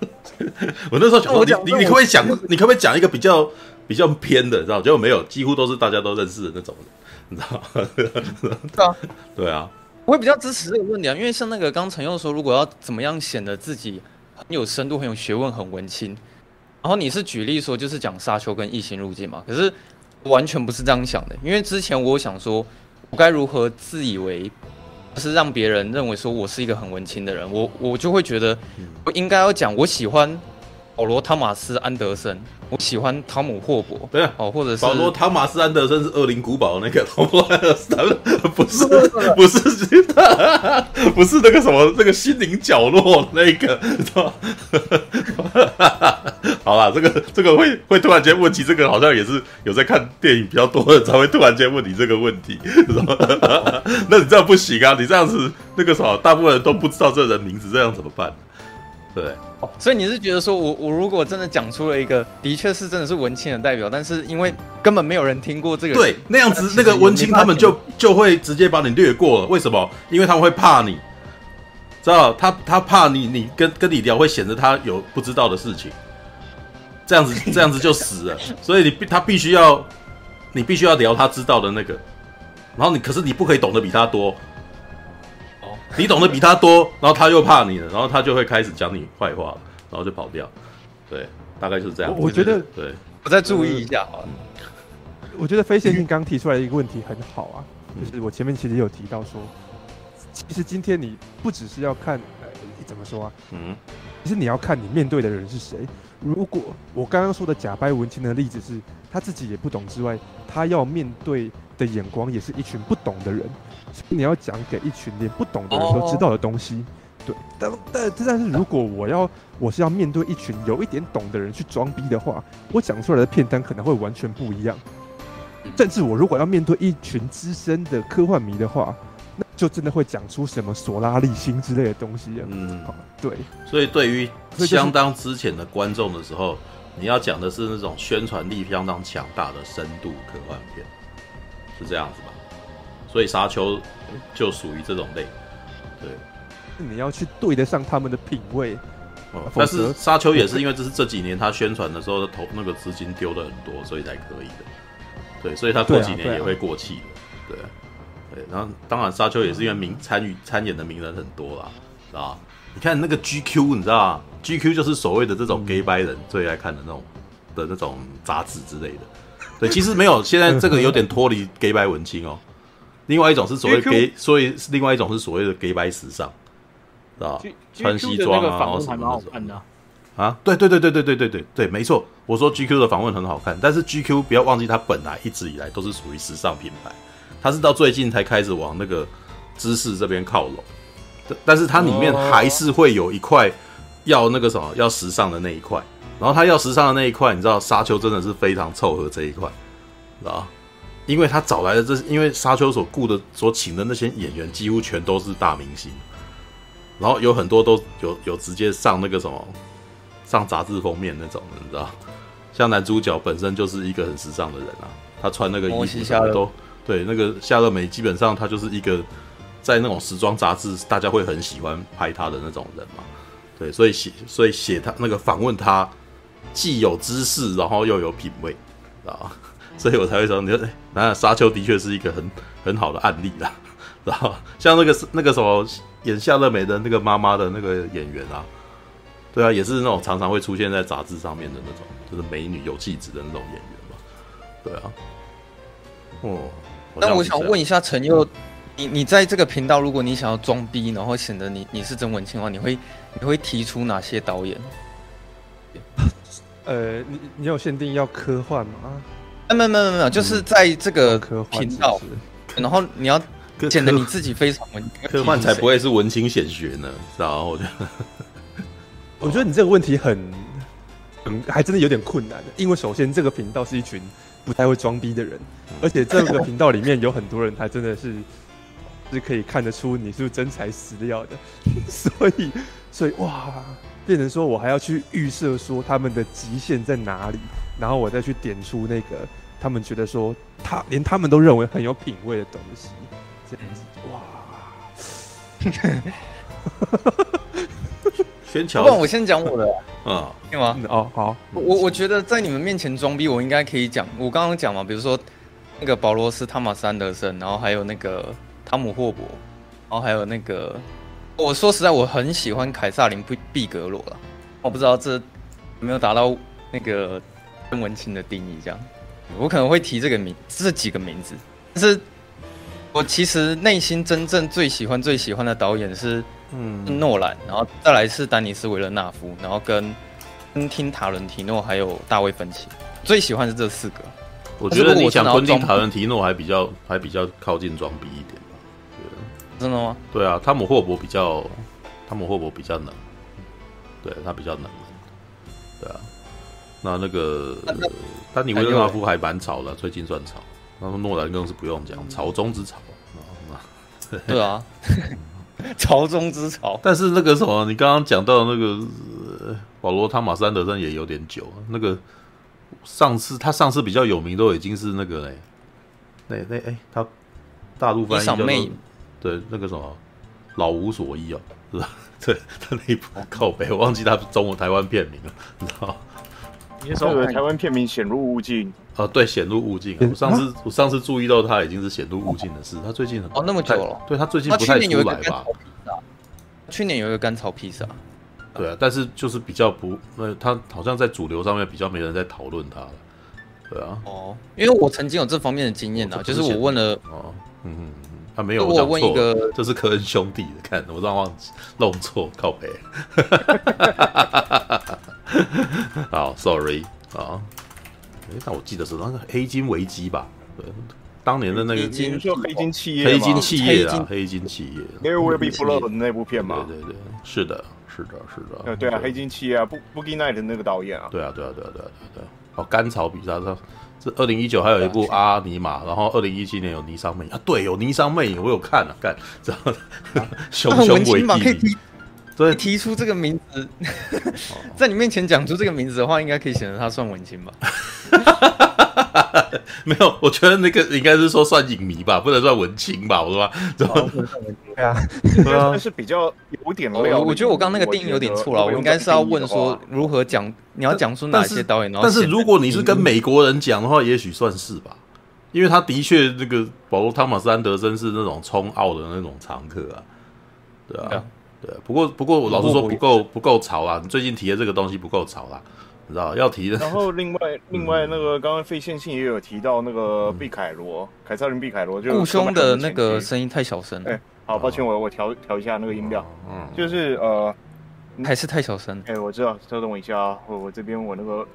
我那时候想说，你你你可不可以讲，你可不可以讲一个比较比较偏的，知道？结果没有，几乎都是大家都认识的那种人。你知道吗？对啊，[LAUGHS] 对啊，我也比较支持这个论点啊，因为像那个刚陈佑说，如果要怎么样显得自己很有深度、很有学问、很文青，然后你是举例说就是讲沙丘跟异形入境嘛，可是完全不是这样想的，因为之前我想说，我该如何自以为是让别人认为说我是一个很文青的人，我我就会觉得我应该要讲我喜欢。保罗·汤马斯·安德森，我喜欢汤姆·霍伯。对啊，哦，或者是保罗·汤马斯·安德森是《恶灵古堡》那个汤姆·安德森，不是，不是，不是那个什么那个心灵角落那个，是吧？好啦，这个这个会会突然间问起，这个好像也是有在看电影比较多的才会突然间问你这个问题，是吧？那你这样不行啊！你这样子那个什么，大部分人都不知道这人名字，这样怎么办？对。所以你是觉得说我，我我如果真的讲出了一个，的确是真的是文青的代表，但是因为根本没有人听过这个，对，那样子那个文青他们就就会直接把你略过了。为什么？因为他们会怕你，知道？他他怕你，你跟跟你聊会显得他有不知道的事情，这样子 [LAUGHS] 这样子就死了。所以你必他必须要，你必须要聊他知道的那个，然后你可是你不可以懂得比他多。你懂得比他多，然后他又怕你了，然后他就会开始讲你坏话，然后就跑掉。对，大概就是这样。我，我觉得，对，我再注意一下好了。我觉得非线性刚提出来的一个问题很好啊，就是我前面其实有提到说，其实今天你不只是要看，呃，怎么说啊？嗯，其实你要看你面对的人是谁。如果我刚刚说的假掰文青的例子是他自己也不懂之外，他要面对的眼光也是一群不懂的人。你要讲给一群连不懂的人都知道的东西，对，但但但是如果我要我是要面对一群有一点懂的人去装逼的话，我讲出来的片单可能会完全不一样。甚至我如果要面对一群资深的科幻迷的话，那就真的会讲出什么索拉利星之类的东西啊。嗯，对。所以对于相当之前的观众的时候，你要讲的是那种宣传力相当强大的深度科幻片，是这样子吧？所以沙丘就属于这种类，对，你要去对得上他们的品味。哦，但是沙丘也是因为这是这几年他宣传的时候投那个资金丢的很多，所以才可以的。对，所以他过几年也会过气的。对，对，然后当然沙丘也是因为名参与参演的名人很多啦，是吧？你看那个 GQ，你知道吗？GQ 就是所谓的这种 gay 白人最爱看的那种的那种杂志之类的。对，其实没有，现在这个有点脱离 gay 白文青哦。另外一种是所谓 gay，所以另外一种是所谓的 gay 白时尚，知道吧？穿西装啊，然后什么的。啊，对对对对对对对对对，没错。我说 GQ 的访问很好看，但是 GQ 不要忘记，它本来一直以来都是属于时尚品牌，它是到最近才开始往那个知识这边靠拢。但是它里面还是会有一块要那个什么要时尚的那一块，然后它要时尚的那一块，你知道沙丘真的是非常凑合这一块，知道吧？因为他找来的这，因为沙丘所雇的、所请的那些演员几乎全都是大明星，然后有很多都有有直接上那个什么上杂志封面那种的，你知道？像男主角本身就是一个很时尚的人啊，他穿那个衣服什么都对。那个夏乐美基本上他就是一个在那种时装杂志大家会很喜欢拍他的那种人嘛，对，所以写所以写他那个访问他既有知识，然后又有品味啊。所以我才会说，你说，那沙丘的确是一个很很好的案例啦。[LAUGHS] 然后像那个那个什么演夏乐美的那个妈妈的那个演员啊，对啊，也是那种常常会出现在杂志上面的那种，就是美女有气质的那种演员嘛。对啊。哦。那我想问一下陈佑，你你在这个频道，如果你想要装逼，然后显得你你是真文青的话，你会你会提出哪些导演？呃，你你有限定要科幻吗？没有没有没有，就是在这个频道，然后你要显得你自己非常文，科幻才不会是文青显学呢，知道？我觉得，[LAUGHS] 我觉得你这个问题很，很还真的有点困难的，因为首先这个频道是一群不太会装逼的人，而且这个频道里面有很多人，他真的是是可以看得出你是不是真材实料的，[LAUGHS] 所以所以哇，变成说我还要去预设说他们的极限在哪里，然后我再去点出那个。他们觉得说他连他们都认为很有品味的东西，这样子哇！宣桥，不然我先讲我的 [LAUGHS] 嗯，对吗？哦，好，我我觉得在你们面前装逼，我应该可以讲。我刚刚讲嘛，比如说那个保罗斯·汤马斯·安德森，然后还有那个汤姆·霍伯，然后还有那个，我说实在，我很喜欢凯撒林·毕毕格罗了。我不知道这有没有达到那个真文青的定义，这样。我可能会提这个名这几个名字，但是我其实内心真正最喜欢最喜欢的导演是嗯诺兰，然后再来是丹尼斯维勒纳夫，然后跟昆汀塔伦提诺还有大卫芬奇，最喜欢是这四个。我觉得你想昆汀塔伦提诺还比较还比较靠近装逼一点吧？真的吗？对啊，汤姆霍伯比较汤姆霍伯比较能，对他比较冷，对啊。那那个丹尼维勒纳夫还蛮潮的，最近算潮。那么诺兰更是不用讲，潮中之潮。对啊，[LAUGHS] 潮中之潮。但是那个什么，你刚刚讲到那个保罗·汤马斯·安德森也有点久。那个上次他上次比较有名，都已经是那个嘞，那那哎，他大陆翻译叫做对那个什么老无所依哦，[LAUGHS] 是吧？对他那一部靠北，我忘记他中文台湾片名了，你知道。这个台湾片名显入误镜哦，对，显入误镜。我上次我上次注意到他已经是显入误镜的事。他最近很哦那么久了，对他最近不太出来吧？去年有一个甘草披萨，对啊，但是就是比较不，那他好像在主流上面比较没人在讨论他了，对啊。哦，因为我曾经有这方面的经验啊，就是我问了哦，嗯嗯嗯，他没有我问一个，这是科恩兄弟的，看我让忘记弄错靠北。[LAUGHS] [LAUGHS] 好，sorry 啊，哎，但我记得是那个黑金危机吧？对，当年的那个金就黑金企业，黑金企业啊，黑金企业，There Will Be Blood 那部片嘛？对对对，是的，是的，是的。对啊，黑金企业啊，Boogie Nights 的那个导演啊。对啊，对啊，对啊，对啊，对啊。哦，甘草比萨，这这二零一九还有一部阿尼玛，然后二零一七年有霓裳魅影啊，对，有霓裳魅影，我有看了，看，然后熊熊维弟。所以提出这个名字，在你面前讲出这个名字的话，应该可以显得他算文青吧？[LAUGHS] 没有，我觉得那个应该是说算影迷吧，不能算文青吧？我说吧，对啊，对啊，[LAUGHS] 是比较有点料。我觉得我刚刚那个定义有点错了，我应该是要问说如何讲，你要讲出哪些导演？但是如果你是跟美国人讲的话，也许算是吧，因为他的确那个保罗·汤马斯·安德森是那种冲奥的那种常客啊，对啊。对，不过不过我老实说不够不够潮啦。你最近提的这个东西不够潮啦，你知道要提的。然后另外 [LAUGHS] 另外那个刚刚费线性也有提到那个毕凯罗，凯撒琳毕凯罗，就顾兄的那个声音太小声了。哎，好抱歉，我我调调一下那个音量。嗯，就是呃，还是太小声。哎，我知道，稍等我一下啊，我我这边我那个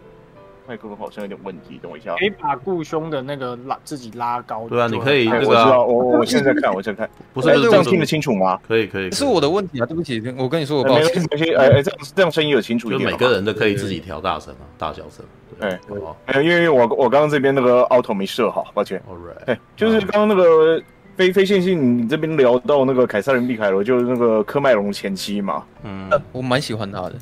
麦克风好像有点问题，等我一下。可以把顾兄的那个拉自己拉高。对啊，你可以那个。我知道，我我现在看，我现在看。[LAUGHS] 不是这样听得清楚吗？可以可以。是我的问题啊，对不起，我跟你说我抱歉。没哎哎，这样这样声音有清楚一点。就每个人都可以自己调大声啊，大小声。哎，哎，因为我我刚刚这边那个 auto 没设好，抱歉。Alright。哎，就是刚刚那个。非非线性，你这边聊到那个凯萨琳·毕凯罗，就是那个科麦隆前妻嘛？嗯，我蛮喜欢他的。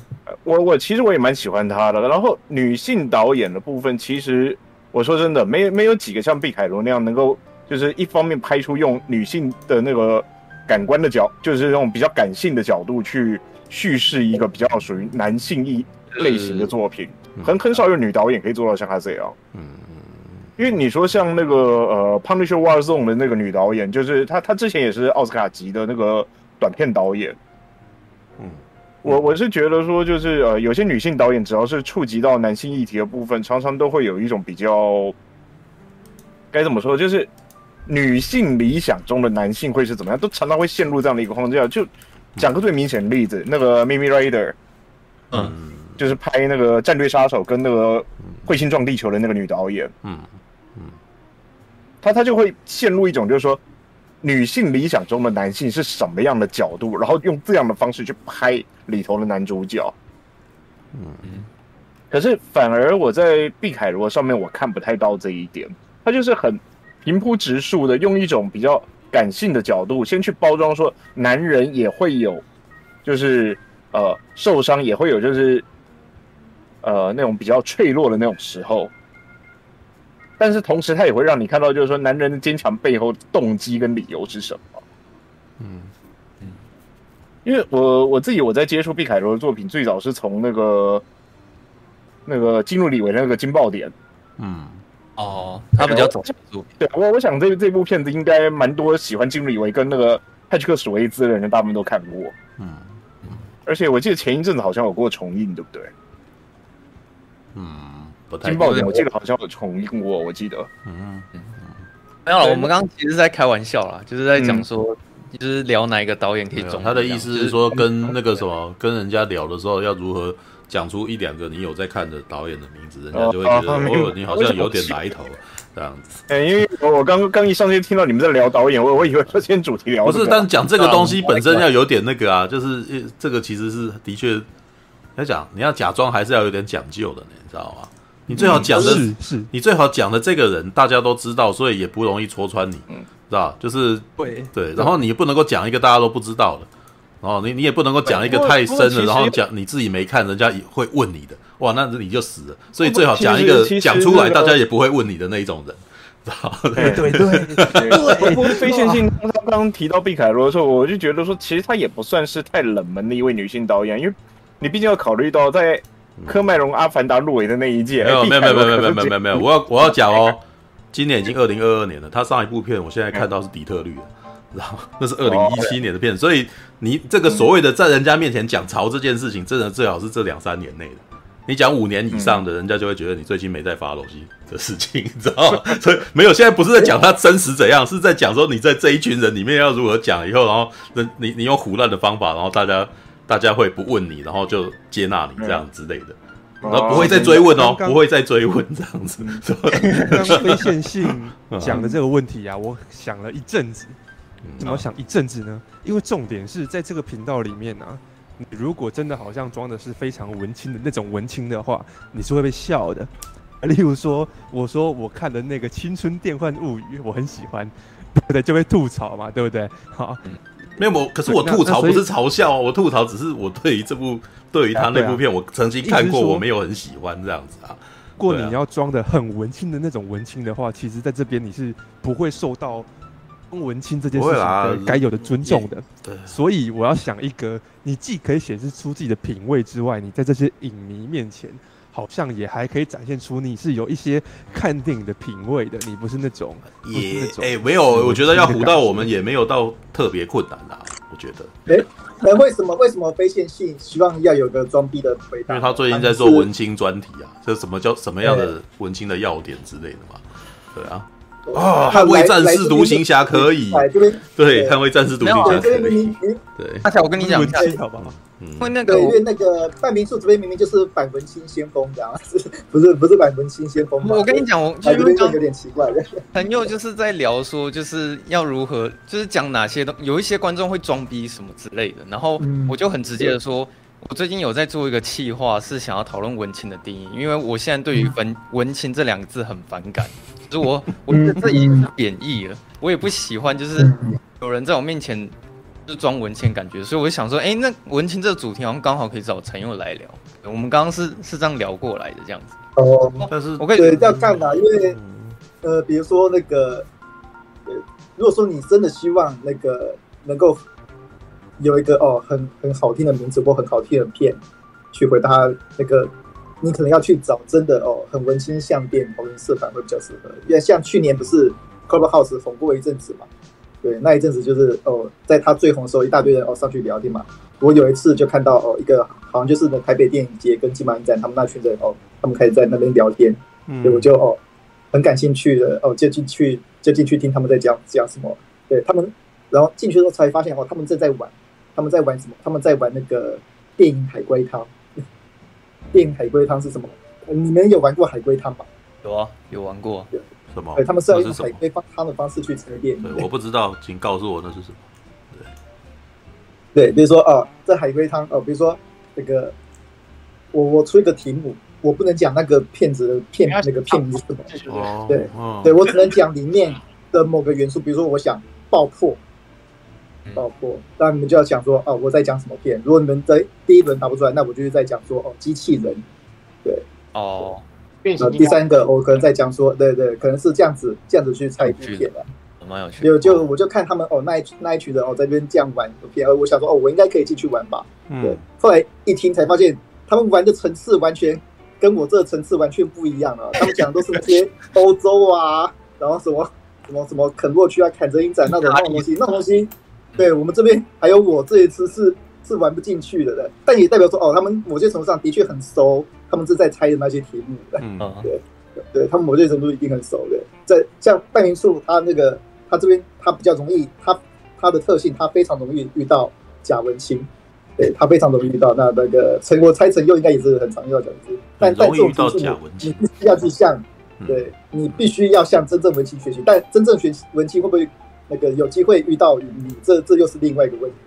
我我其实我也蛮喜欢他的。然后女性导演的部分，其实我说真的，没没有几个像毕凯罗那样能够，就是一方面拍出用女性的那个感官的角，就是那种比较感性的角度去叙事一个比较属于男性一类型的作品，很很少有女导演可以做到像他这样。嗯。因为你说像那个呃《Punisher Warzone》的那个女导演，就是她，她之前也是奥斯卡级的那个短片导演。嗯，我我是觉得说，就是呃，有些女性导演只要是触及到男性议题的部分，常常都会有一种比较该怎么说，就是女性理想中的男性会是怎么样，都常常会陷入这样的一个框架。就讲个最明显的例子，那个 Mimi Rader，嗯，就是拍那个《战略杀手》跟那个《彗星撞地球》的那个女导演，嗯。嗯，她她就会陷入一种，就是说，女性理想中的男性是什么样的角度，然后用这样的方式去拍里头的男主角。嗯嗯。可是反而我在碧凯罗上面我看不太到这一点，他就是很平铺直述的用一种比较感性的角度，先去包装说男人也会有，就是呃受伤也会有，就是呃那种比较脆弱的那种时候。但是同时，他也会让你看到，就是说，男人的坚强背后动机跟理由是什么？嗯嗯，因为我我自己我在接触毕凯罗的作品，最早是从那个那个基努李维的那个《惊爆点》。嗯，哦，他比较早。对，我我想这这部片子应该蛮多喜欢基努李维跟那个派屈克史维兹的人，大部分都看过。嗯嗯，而且我记得前一阵子好像有过重映，对不对？嗯。惊爆点，我记得好像有重映过，我记得。嗯嗯嗯，没有了。我们刚刚其实是在开玩笑啦，就是在讲说，就是聊哪一个导演可以中。他的意思是说，跟那个什么，跟人家聊的时候，要如何讲出一两个你有在看的导演的名字，人家就会觉得哦，你好像有点来头这样子。[LAUGHS] 哎，因为我刚刚一上去听到你们在聊导演，我我以为说今天主题聊不是，但讲这个东西本身要有点那个啊，就是这个其实是的确要讲，你要假装还是要有点讲究的呢，你知道吗？你最好讲的是，是你最好讲的这个人大家都知道，所以也不容易戳穿你，嗯，知道就是对对，然后你也不能够讲一个大家都不知道的，然后你你也不能够讲一个太深的，然后讲你自己没看，人家也会问你的，哇，那你就死了。所以最好讲一个讲出来大家也不会问你的那一种人，知道对对对。[LAUGHS] 不过非线性，他刚刚提到毕凯罗的时候，我就觉得说，其实他也不算是太冷门的一位女性导演，因为你毕竟要考虑到在。科麦隆《阿凡达》入围的那一届，[LAUGHS] 没有没有没有没有没有没有没有，我要我要讲哦，今年已经二零二二年了，他上一部片我现在看到是《底特律》了，然 [LAUGHS] 后那是二零一七年的片，所以你这个所谓的在人家面前讲潮这件事情，真的最好是这两三年内的，你讲五年以上的，人家就会觉得你最近没在 follow 的事情，你知道吗？[LAUGHS] 所以没有，现在不是在讲他真实怎样，是在讲说你在这一群人里面要如何讲以后，然后人你你用胡乱的方法，然后大家。大家会不问你，然后就接纳你这样之类的，然后不会再追问哦，不会再追问这样子。[LAUGHS] 刚刚非线性讲的这个问题啊，我想了一阵子，怎么想一阵子呢？因为重点是在这个频道里面啊，你如果真的好像装的是非常文青的那种文青的话，你是会被笑的。[LAUGHS] 例如说，我说我看的那个《青春电幻物语》，我很喜欢，对不对？就会吐槽嘛，对不对？好。没有，我可是我吐槽不是嘲笑哦，我吐槽只是我对于这部对于他那部片，我曾经看过，我没有很喜欢这样子啊。过你要装的很文青的那种文青的话，其实在这边你是不会受到文青这件事情的该有的尊重的。对，所以我要想一个，你既可以显示出自己的品味之外，你在这些影迷面前。好像也还可以展现出你是有一些看电影的品味的，你不是那种也哎、欸、没有，我觉得要唬到我们也没有到特别困难啦，我觉得。哎、欸，那为什么为什么非线性希望要有个装逼的回答？因为他最近在做文青专题啊，这什么叫什么样的文青的要点之类的嘛？对啊，啊，捍卫战士独行侠可以，对，捍卫战士独行侠可以，对。阿强，我跟你讲一下，好不好？因为那个，对，因为那个半民宿这边明明就是反文青先锋，这样子，[LAUGHS] 不是不是反文青先锋。我跟你讲，我这边就有点奇怪的。[LAUGHS] 朋友就是在聊说，就是要如何，就是讲哪些东，有一些观众会装逼什么之类的，然后我就很直接的说，我最近有在做一个企划，是想要讨论文青的定义，因为我现在对于文文青这两个字很反感，就是我 [LAUGHS] 我觉得这已经是贬义了，我也不喜欢，就是有人在我面前。是装文青感觉，所以我就想说，哎、欸，那文青这个主题好像刚好可以找陈佑来聊。我们刚刚是是这样聊过来的，这样子。哦，但是我可以对要干嘛？因为呃，比如说那个，呃，如果说你真的希望那个能够有一个哦很很好听的名字或很好听的片去回答那个，你可能要去找真的哦很文青相店同人社团会比较适合。因为像去年不是 Clubhouse 红过一阵子嘛。对，那一阵子就是哦，在他最红的时候，一大堆人哦上去聊天嘛。我有一次就看到哦，一个好像就是那台北电影节跟金马影展，他们那群人哦，他们开始在那边聊天，嗯，所以我就哦很感兴趣的哦，就进去就进去听他们在讲讲什么。对他们，然后进去之后才发现哦，他们正在玩，他们在玩什么？他们在玩那个电影海龟汤。[LAUGHS] 电影海龟汤是什么？你们有玩过海龟汤吗？有啊，有玩过。什么？对，他们是要用海龟汤的方式去沉淀。对，我不知道，请告诉我那是什么。对，对，比如说啊，这海龟汤哦，比如说那个，我我出一个题目，我不能讲那个骗子的骗那个骗名是什么。哦。对，对我只能讲里面的某个元素，比如说我想爆破，爆破，那你们就要想说哦，我在讲什么片？如果你们在第一轮答不出来，那我就是在讲说哦，机器人。对。哦。呃，第三个我可能在讲说，对对，可能是这样子，这样子去猜一部片的，蛮有趣。就就我就看他们哦，那一那一群人哦，在这边这样玩片，我想说哦，我应该可以进去玩吧。对，后来一听才发现，他们玩的层次完全跟我这个层次完全不一样了。他们讲的都是那些 [LAUGHS] 欧洲啊，然后什么什么什么肯洛区啊、坎泽影展那种那种东西，那种东西，对我们这边还有我这一次是是玩不进去的，对。但也代表说哦，他们某些程度上的确很熟。他们是在猜的那些题目的，嗯，对，对他们某些程度一定很熟的。在像半民宿，他那个他这边他比较容易，他他的特性，他非常容易遇到假文青，对他非常容易遇到。那那个陈我猜陈佑应该也是很常遇到假文青，但但这种情况你必须要去向，对你必须要向真正文青学习。但真正学文青会不会那个有机会遇到你？这这又是另外一个问题。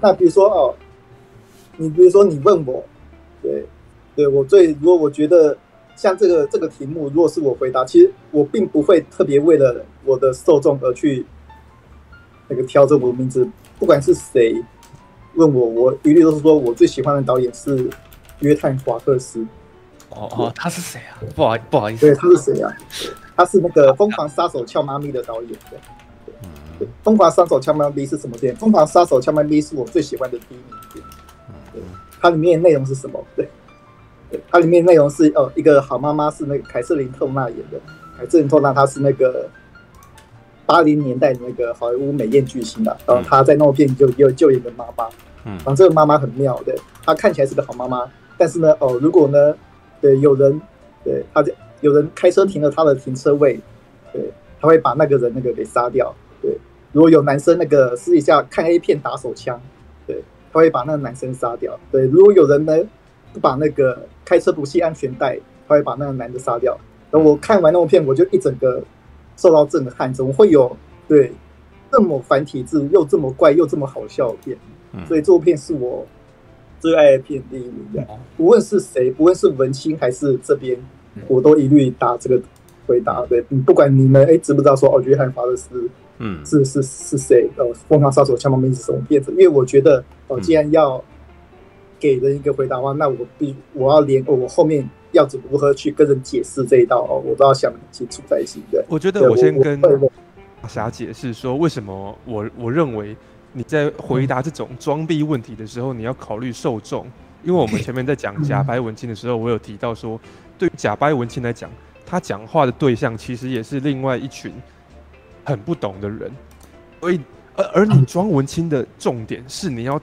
那比如说哦，你比如说你问我，对。对我最，如果我觉得像这个这个题目，如果是我回答，其实我并不会特别为了我的受众而去那个挑这我的名字，不管是谁问我，我一律都是说我最喜欢的导演是约翰华克斯。哦哦，他是谁啊？不好不好意思，对，他是谁啊？他是那个《疯狂杀手俏妈咪》的导演。对，对，《疯狂杀手俏妈咪》是什么电影？《疯狂杀手俏妈咪》是我最喜欢的第一名电影。对，它里面的内容是什么？对。它里面内容是哦，一个好妈妈是那个凯瑟琳·透纳演的。凯瑟琳·透纳她是那个八零年代的那个好莱坞美艳巨星的，然后她在那片就又就演个妈妈，嗯，然后这个妈妈很妙的，她看起来是个好妈妈，但是呢，哦，如果呢，对，有人对她就有人开车停了她的停车位，对，她会把那个人那个给杀掉，对，如果有男生那个私底下看 A 片打手枪，对，她会把那个男生杀掉，对，如果有人呢不把那个开车不系安全带，他会把那个男的杀掉。然后我看完那部片，我就一整个受到震撼。怎么会有对这么繁体字又这么怪又这么好笑的片？所以这部片是我最爱的片第一名。无论是谁，不论是文青还是这边，我都一律打这个回答。对，不管你们哎知不知道说哦，约翰华克斯，嗯，是是是谁？哦，疯狂杀手枪妈咪是什么片子？因为我觉得哦，既然要给人一个回答的话，那我必我要连我后面要怎如何去跟人解释这一道哦，我都要想清楚在一起。对，我觉得我先跟大侠解释说，为什么我我认为你在回答这种装逼问题的时候，你要考虑受众，因为我们前面在讲 [LAUGHS] 假白文青的时候，我有提到说，对于假白文青来讲，他讲话的对象其实也是另外一群很不懂的人，所以而而你装文青的重点是你要。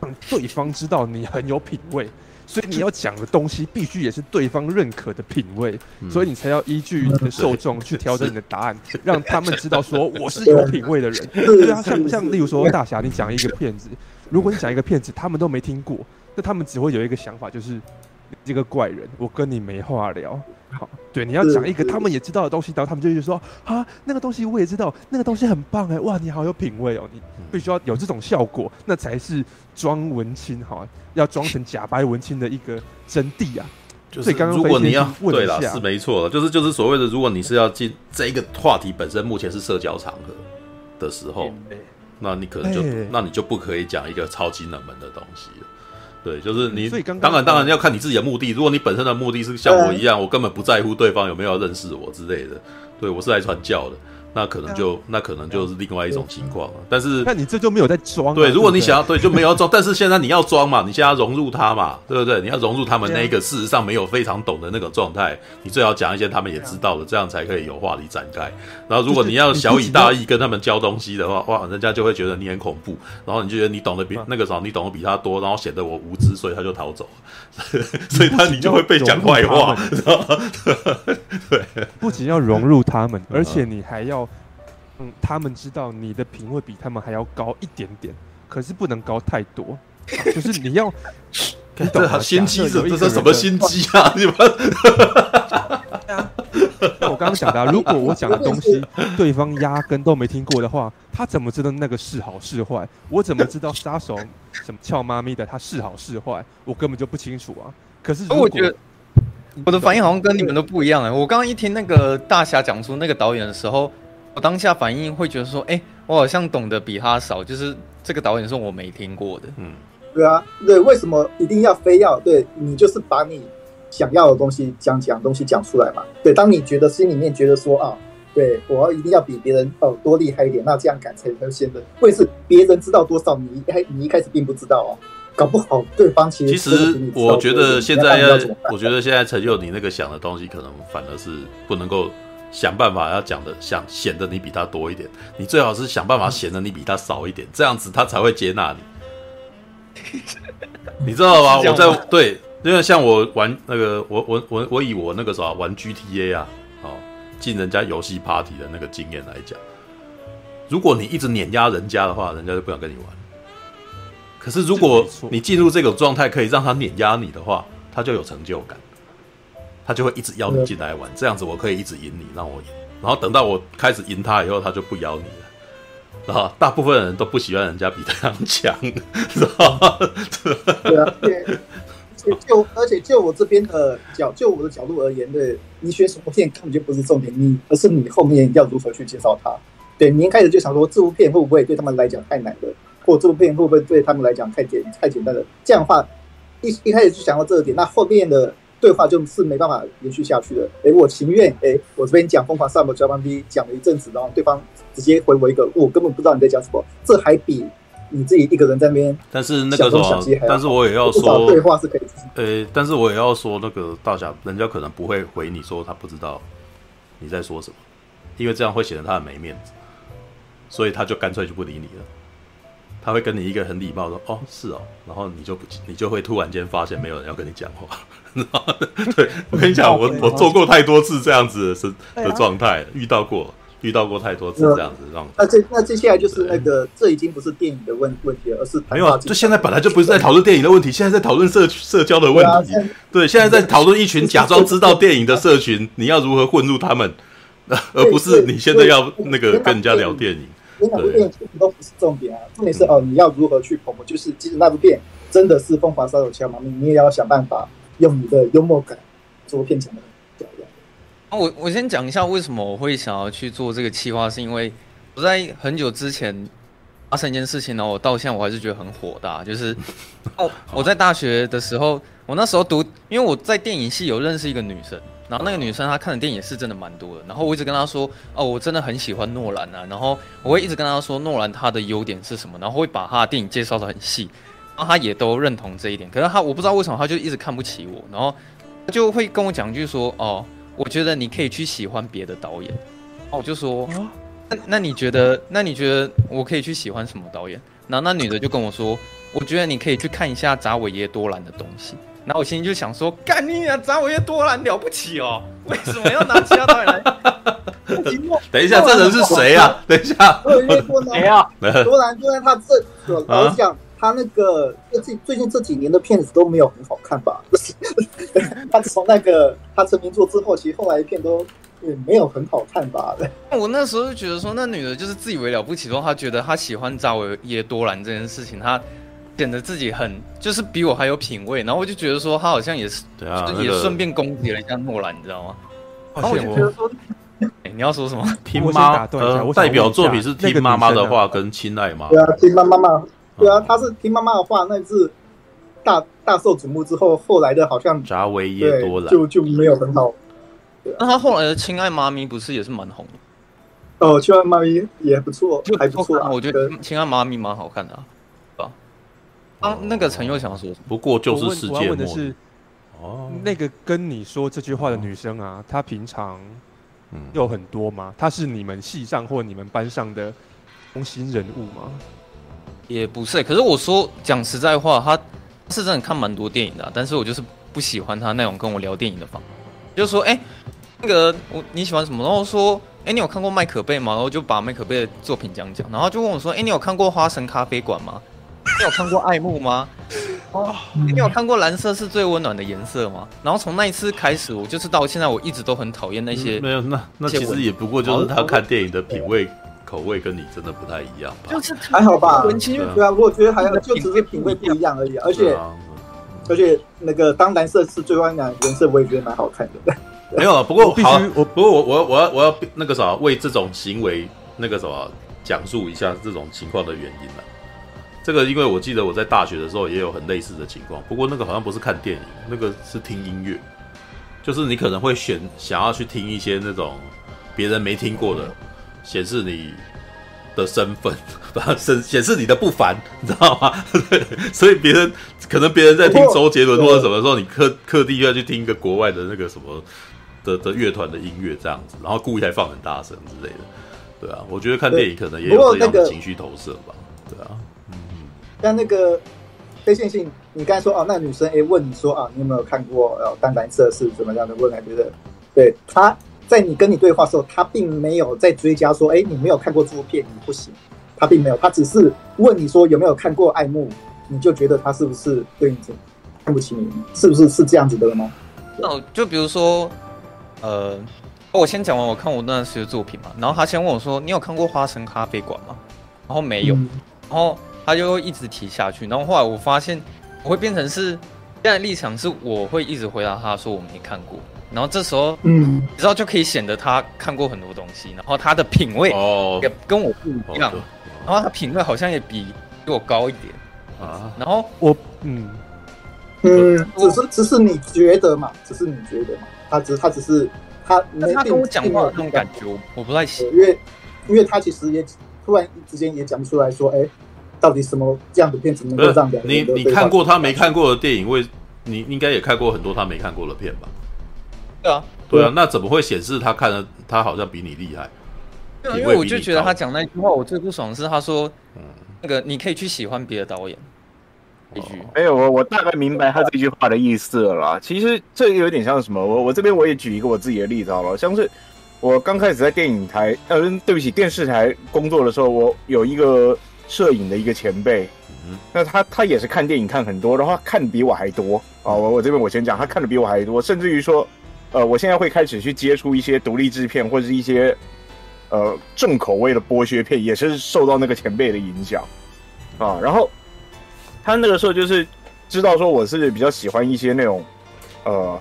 让对方知道你很有品味，所以你要讲的东西必须也是对方认可的品味，所以你才要依据你的受众去调整你的答案，让他们知道说我是有品味的人。对啊，像像例如说大侠，你讲一个骗子，如果你讲一个骗子，他们都没听过，那他们只会有一个想法，就是你这个怪人，我跟你没话聊。好，对，你要讲一个他们也知道的东西，然后他们就会说啊，那个东西我也知道，那个东西很棒哎，哇，你好有品味哦，你必须要有这种效果，那才是装文青哈，要装成假白文青的一个真谛啊。就是如果你要对了，是没错，就是就是所谓的，如果你是要进这一个话题本身目前是社交场合的时候，那你可能就那你就不可以讲一个超级冷门的东西了。对，就是你。所以刚刚当然当然要看你自己的目的。如果你本身的目的是像我一样，我根本不在乎对方有没有认识我之类的，对我是来传教的。那可能就那可能就是另外一种情况了。但是，那你这就没有在装。对，如果你想要对，就没有要装。但是现在你要装嘛，你现在要融入他嘛，对不对？你要融入他们那个事实上没有非常懂的那个状态，你最好讲一些他们也知道的，这样才可以有话题展开。然后，如果你要小以大义跟他们教东西的话，哇，人家就会觉得你很恐怖，然后你就觉得你懂得比那个时候你懂得比他多，然后显得我无知，所以他就逃走了。[LAUGHS] 所以他你就会被讲坏话，对，不仅要融入他们，[LAUGHS] 而且你还要。嗯，他们知道你的品味比他们还要高一点点，可是不能高太多。[LAUGHS] 就是你要，你懂吗？心机是这是什么心机啊？[LAUGHS] 你们？那我刚刚讲的，[LAUGHS] 如果我讲的东西对方压根都没听过的话，他怎么知道那个是好是坏？我怎么知道杀手什么俏妈咪的他是好是坏？我根本就不清楚啊。可是如果我觉得我的反应好像跟你们都不一样哎。我刚刚一听那个大侠讲出那个导演的时候。我当下反应会觉得说，哎、欸，我好像懂得比他少，就是这个导演是我没听过的。嗯，对啊，对，为什么一定要非要对你就是把你想要的东西讲讲东西讲出来嘛？对，当你觉得心里面觉得说啊，对我要一定要比别人哦多厉害一点，那这样感才能先的，或者是别人知道多少，你一开你一开始并不知道哦，搞不好对方其实其实我觉得现在要，我觉得现在成就你那个想的东西，可能反而是不能够。想办法要讲的，想显得你比他多一点，你最好是想办法显得你比他少一点，这样子他才会接纳你。[LAUGHS] 你知道吗？我在对，因为像我玩那个，我我我我以我那个时候玩 GTA 啊，哦，进人家游戏 party 的那个经验来讲，如果你一直碾压人家的话，人家就不想跟你玩。可是如果你进入这个状态，可以让他碾压你的话，他就有成就感。他就会一直邀你进来玩，这样子我可以一直赢你，让我赢。然后等到我开始赢他以后，他就不邀你了。然后大部分人都不喜欢人家比他强，是吧？对啊，对。就而且就我这边的角，就我的角度而言，对，你选什么片根本就不是重点，你而是你后面要如何去介绍它。对，你一开始就想说这部片会不会对他们来讲太难了，或这部片会不会对他们来讲太简太简单了？这样的话，一一开始就想到这个点，那后面的。对话就是没办法延续下去的。哎，我情愿哎，我这边讲疯狂萨摩交班 B 讲了一阵子，然后对方直接回我一个，我根本不知道你在讲什么。这还比你自己一个人在那边。但是那个什么，但是我也要说，对话是可以。呃，但是我也要说，那个大侠，人家可能不会回你说他不知道你在说什么，因为这样会显得他很没面子，所以他就干脆就不理你了。他会跟你一个很礼貌说：“哦，是哦。”然后你就不，你就会突然间发现没有人要跟你讲话。[LAUGHS] 对，我跟你讲，我我做过太多次这样子的是的状态，遇到过遇到过太多次这样子状态。那这那接下来就是那个，这已经不是电影的问问题了，而是没有啊。就现在本来就不是在讨论电影的问题，现在在讨论社社交的问题。对，现在在讨论一群假装知道电影的社群，你要如何混入他们，而不是你现在要那个跟人家聊电影。那部电影都不是重点啊，重点是哦，你要如何去捧？就是即使那部电影真的是疯狂杀手俏妈咪，你也要想办法。用你的幽默感做片场的表演。啊，我我先讲一下为什么我会想要去做这个企划，是因为我在很久之前发生一件事情，然后我到现在我还是觉得很火大，就是 [LAUGHS] 哦，我在大学的时候，我那时候读，因为我在电影系有认识一个女生，然后那个女生她看的电影是真的蛮多的，然后我一直跟她说，哦，我真的很喜欢诺兰啊，然后我会一直跟她说诺兰他的优点是什么，然后会把他的电影介绍的很细。然后他也都认同这一点，可是他我不知道为什么他就一直看不起我，然后他就会跟我讲，一句说哦，我觉得你可以去喜欢别的导演。然后我就说，那那你觉得，那你觉得我可以去喜欢什么导演？然后那女的就跟我说，我觉得你可以去看一下扎韦耶多兰的东西。然后我心里就想说，干你啊，扎维耶多兰了不起哦，为什么要拿其他导演来？[LAUGHS] 等一下，这人是谁啊？等一下，[LAUGHS] 谁啊？多兰，多兰，他这老实讲，他那个最近最近这几年的片子都没有很好看吧？[LAUGHS] 他从那个他成名作之后，其实后来的片都也没有很好看吧？[LAUGHS] 我那时候就觉得说，那女的就是自以为了不起，说她觉得她喜欢扎维耶多兰这件事情，她。显得自己很就是比我还有品味，然后我就觉得说她好像也是，对啊，也顺便攻击了一下诺兰，你知道吗？然后我就觉得说，哎，你要说什么？听妈，呃，代表作品是听妈妈的话跟亲爱吗？对啊，听妈妈妈，对啊，他是听妈妈的话，那是大大受瞩目之后，后来的好像扎维耶多了就就没有很好。那他后来的亲爱妈咪不是也是蛮红的？哦，亲爱妈咪也不错，就还不错啊。我觉得亲爱妈咪蛮好看的。啊，啊那个陈又想说，不过就是世界末日。是，哦，那个跟你说这句话的女生啊，她平常有很多吗？她是你们系上或你们班上的中心人物吗？也不是，可是我说讲实在话，他是真的看蛮多电影的，但是我就是不喜欢他那种跟我聊电影的方法。就是说，哎，那个我你喜欢什么？然后说，哎，你有看过麦可贝吗？然后就把麦可贝的作品讲讲，然后就问我说，哎，你有看过花神咖啡馆吗？你有看过爱慕吗？哦，你有看过蓝色是最温暖的颜色吗？然后从那一次开始，我就是到现在，我一直都很讨厌那些、嗯。没有，那那其实也不过就是他看电影的品味口味跟你真的不太一样吧？就是还好吧，对啊，我觉得还好，就只是品味不一样而已。而且而且那个当蓝色是最温暖颜色，我也觉得蛮好看的。没有，不过必须我不过我我我要我要那个啥为这种行为那个什么讲述一下这种情况的原因了。这个，因为我记得我在大学的时候也有很类似的情况，不过那个好像不是看电影，那个是听音乐，就是你可能会选想要去听一些那种别人没听过的，显示你的身份，[LAUGHS] 显显示你的不凡，你知道吗？[LAUGHS] 所以别人可能别人在听周杰伦或者什么时候，你特特地要去听一个国外的那个什么的的乐团的音乐这样子，然后故意还放很大声之类的，对啊，我觉得看电影可能也有这样的情绪投射吧，对啊。嗯但那个非线性，你刚才说哦，那女生哎问你说啊，你有没有看过呃淡蓝色是怎么样的？问来觉得，对，他在你跟你对话的时候，他并没有在追加说，哎，你没有看过这部片，你不行。他并没有，他只是问你说有没有看过爱慕，你就觉得他是不是对你看不起你？是不是是这样子的吗？那就比如说，呃，我先讲完我看我那段时的作品嘛，然后他先问我说，你有看过《花神咖啡馆》吗？然后没有，嗯、然后。他就会一直提下去，然后后来我发现我会变成是现在立场是我会一直回答他说我没看过，然后这时候嗯，你知道就可以显得他看过很多东西，然后他的品味哦也跟我不一样，然后他品味好像也比比我高一点啊，然后我嗯嗯，只是只是你觉得嘛，只是你觉得嘛，他只他只是他他跟我讲话的那种感觉我我不太喜欢，因为因为他其实也突然之间也讲不出来说哎。到底什么这样的片子能够让你你看过他没看过的电影？为你应该也看过很多他没看过的片吧？对啊，对啊，那怎么会显示他看了他好像比你厉害？对啊，因为我就觉得他讲那句话，我最不爽的是他说，嗯，那个你可以去喜欢别的导演。一句，没有，我我大概明白他这句话的意思了啦。其实这有点像什么？我我这边我也举一个我自己的例子好了，像是我刚开始在电影台，呃，对不起，电视台工作的时候，我有一个。摄影的一个前辈，那他他也是看电影看很多，然后他看的比我还多啊！我我这边我先讲，他看的比我还多，甚至于说，呃，我现在会开始去接触一些独立制片或者是一些呃重口味的剥削片，也是受到那个前辈的影响啊。然后他那个时候就是知道说我是比较喜欢一些那种呃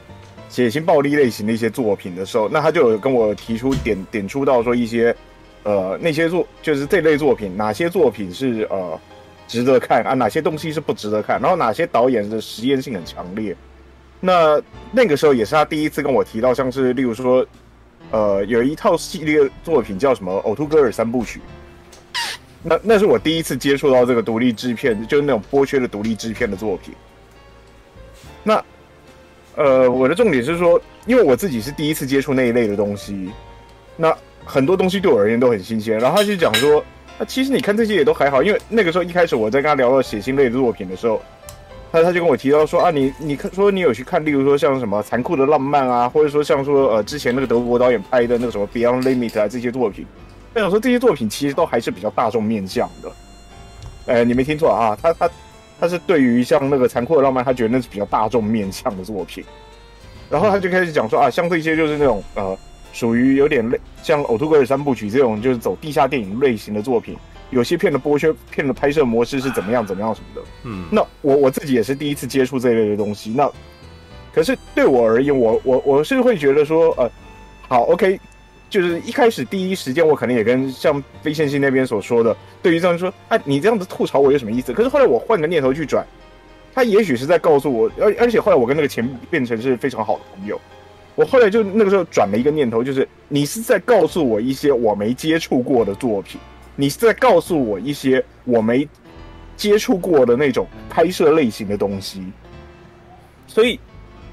血腥暴力类型的一些作品的时候，那他就有跟我提出点点出到说一些。呃，那些作就是这类作品，哪些作品是呃值得看啊？哪些东西是不值得看？然后哪些导演的实验性很强烈？那那个时候也是他第一次跟我提到，像是例如说，呃，有一套系列作品叫什么《呕吐哥尔三部曲》。那那是我第一次接触到这个独立制片，就是那种剥削的独立制片的作品。那呃，我的重点是说，因为我自己是第一次接触那一类的东西，那。很多东西对我而言都很新鲜，然后他就讲说，那其实你看这些也都还好，因为那个时候一开始我在跟他聊到血腥类的作品的时候，他他就跟我提到说啊，你你看说你有去看，例如说像什么残酷的浪漫啊，或者说像说呃之前那个德国导演拍的那个什么 Beyond Limit 啊这些作品，我想说这些作品其实都还是比较大众面向的。哎，你没听错啊，他他他是对于像那个残酷的浪漫，他觉得那是比较大众面向的作品。然后他就开始讲说啊，像这些就是那种呃属于有点类像呕吐鬼的三部曲这种就是走地下电影类型的作品。有些片的剥削，片的拍摄模式是怎么样，怎么样什么的。嗯，那我我自己也是第一次接触这一类的东西。那可是对我而言，我我我是会觉得说，呃，好，OK，就是一开始第一时间，我可能也跟像非线性那边所说的，对于这样说，哎，你这样子吐槽我有什么意思？可是后来我换个念头去转，他也许是在告诉我，而而且后来我跟那个前变成是非常好的朋友。我后来就那个时候转了一个念头，就是你是在告诉我一些我没接触过的作品。你是在告诉我一些我没接触过的那种拍摄类型的东西，所以，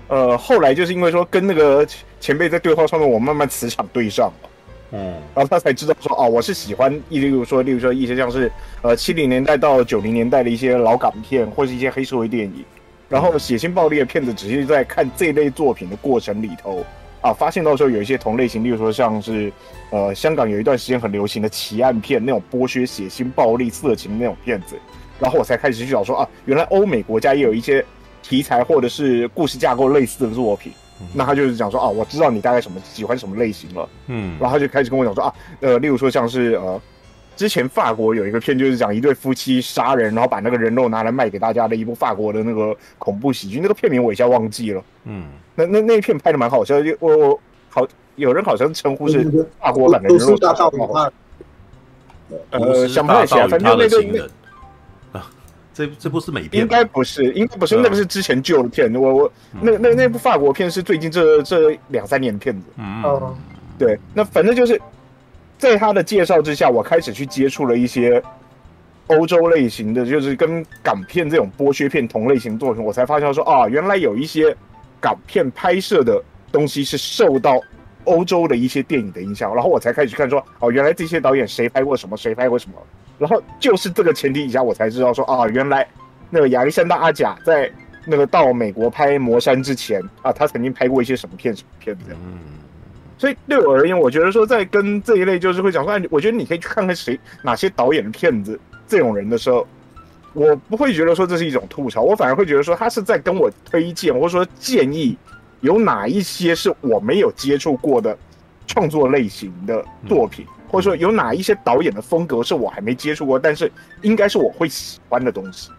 呃，后来就是因为说跟那个前辈在对话上面，我慢慢磁场对上了，嗯，然后他才知道说，哦，我是喜欢，例如说，例如说一些像是呃七零年代到九零年代的一些老港片，或是一些黑社会电影，然后血腥暴力的片子，只是在看这类作品的过程里头。啊，发现到时候有一些同类型，例如说像是，呃，香港有一段时间很流行的奇案片，那种剥削、血腥、暴力、色情的那种片子，然后我才开始去找说啊，原来欧美国家也有一些题材或者是故事架构类似的作品。嗯、那他就是讲说啊，我知道你大概什么喜欢什么类型了，嗯，然后他就开始跟我讲说啊，呃，例如说像是呃，之前法国有一个片，就是讲一对夫妻杀人，然后把那个人肉拿来卖给大家的一部法国的那个恐怖喜剧，那个片名我一下忘记了，嗯。那那那一片拍的蛮好笑，就我我好有人好像称呼是法国版的人肉大道嘛，呃，想不太起来，反正那个那啊，这这部是美片，应该不是，应该不是，那个是之前旧的片，我我那那那部法国片是最近这这两三年的片子，嗯，对，那反正就是在他的介绍之下，我开始去接触了一些欧洲类型的，就是跟港片这种剥削片同类型作品，我才发现说啊，原来有一些。港片拍摄的东西是受到欧洲的一些电影的影响，然后我才开始看说，哦，原来这些导演谁拍过什么，谁拍过什么，然后就是这个前提底下，我才知道说，啊，原来那个亚历山大阿贾在那个到美国拍《魔山》之前啊，他曾经拍过一些什么片什么片子。嗯，所以对我而言，我觉得说在跟这一类就是会讲说，哎，我觉得你可以去看看谁哪些导演的片子这种人的时候。我不会觉得说这是一种吐槽，我反而会觉得说他是在跟我推荐或者说建议，有哪一些是我没有接触过的创作类型的作品，或者说有哪一些导演的风格是我还没接触过，但是应该是我会喜欢的东西。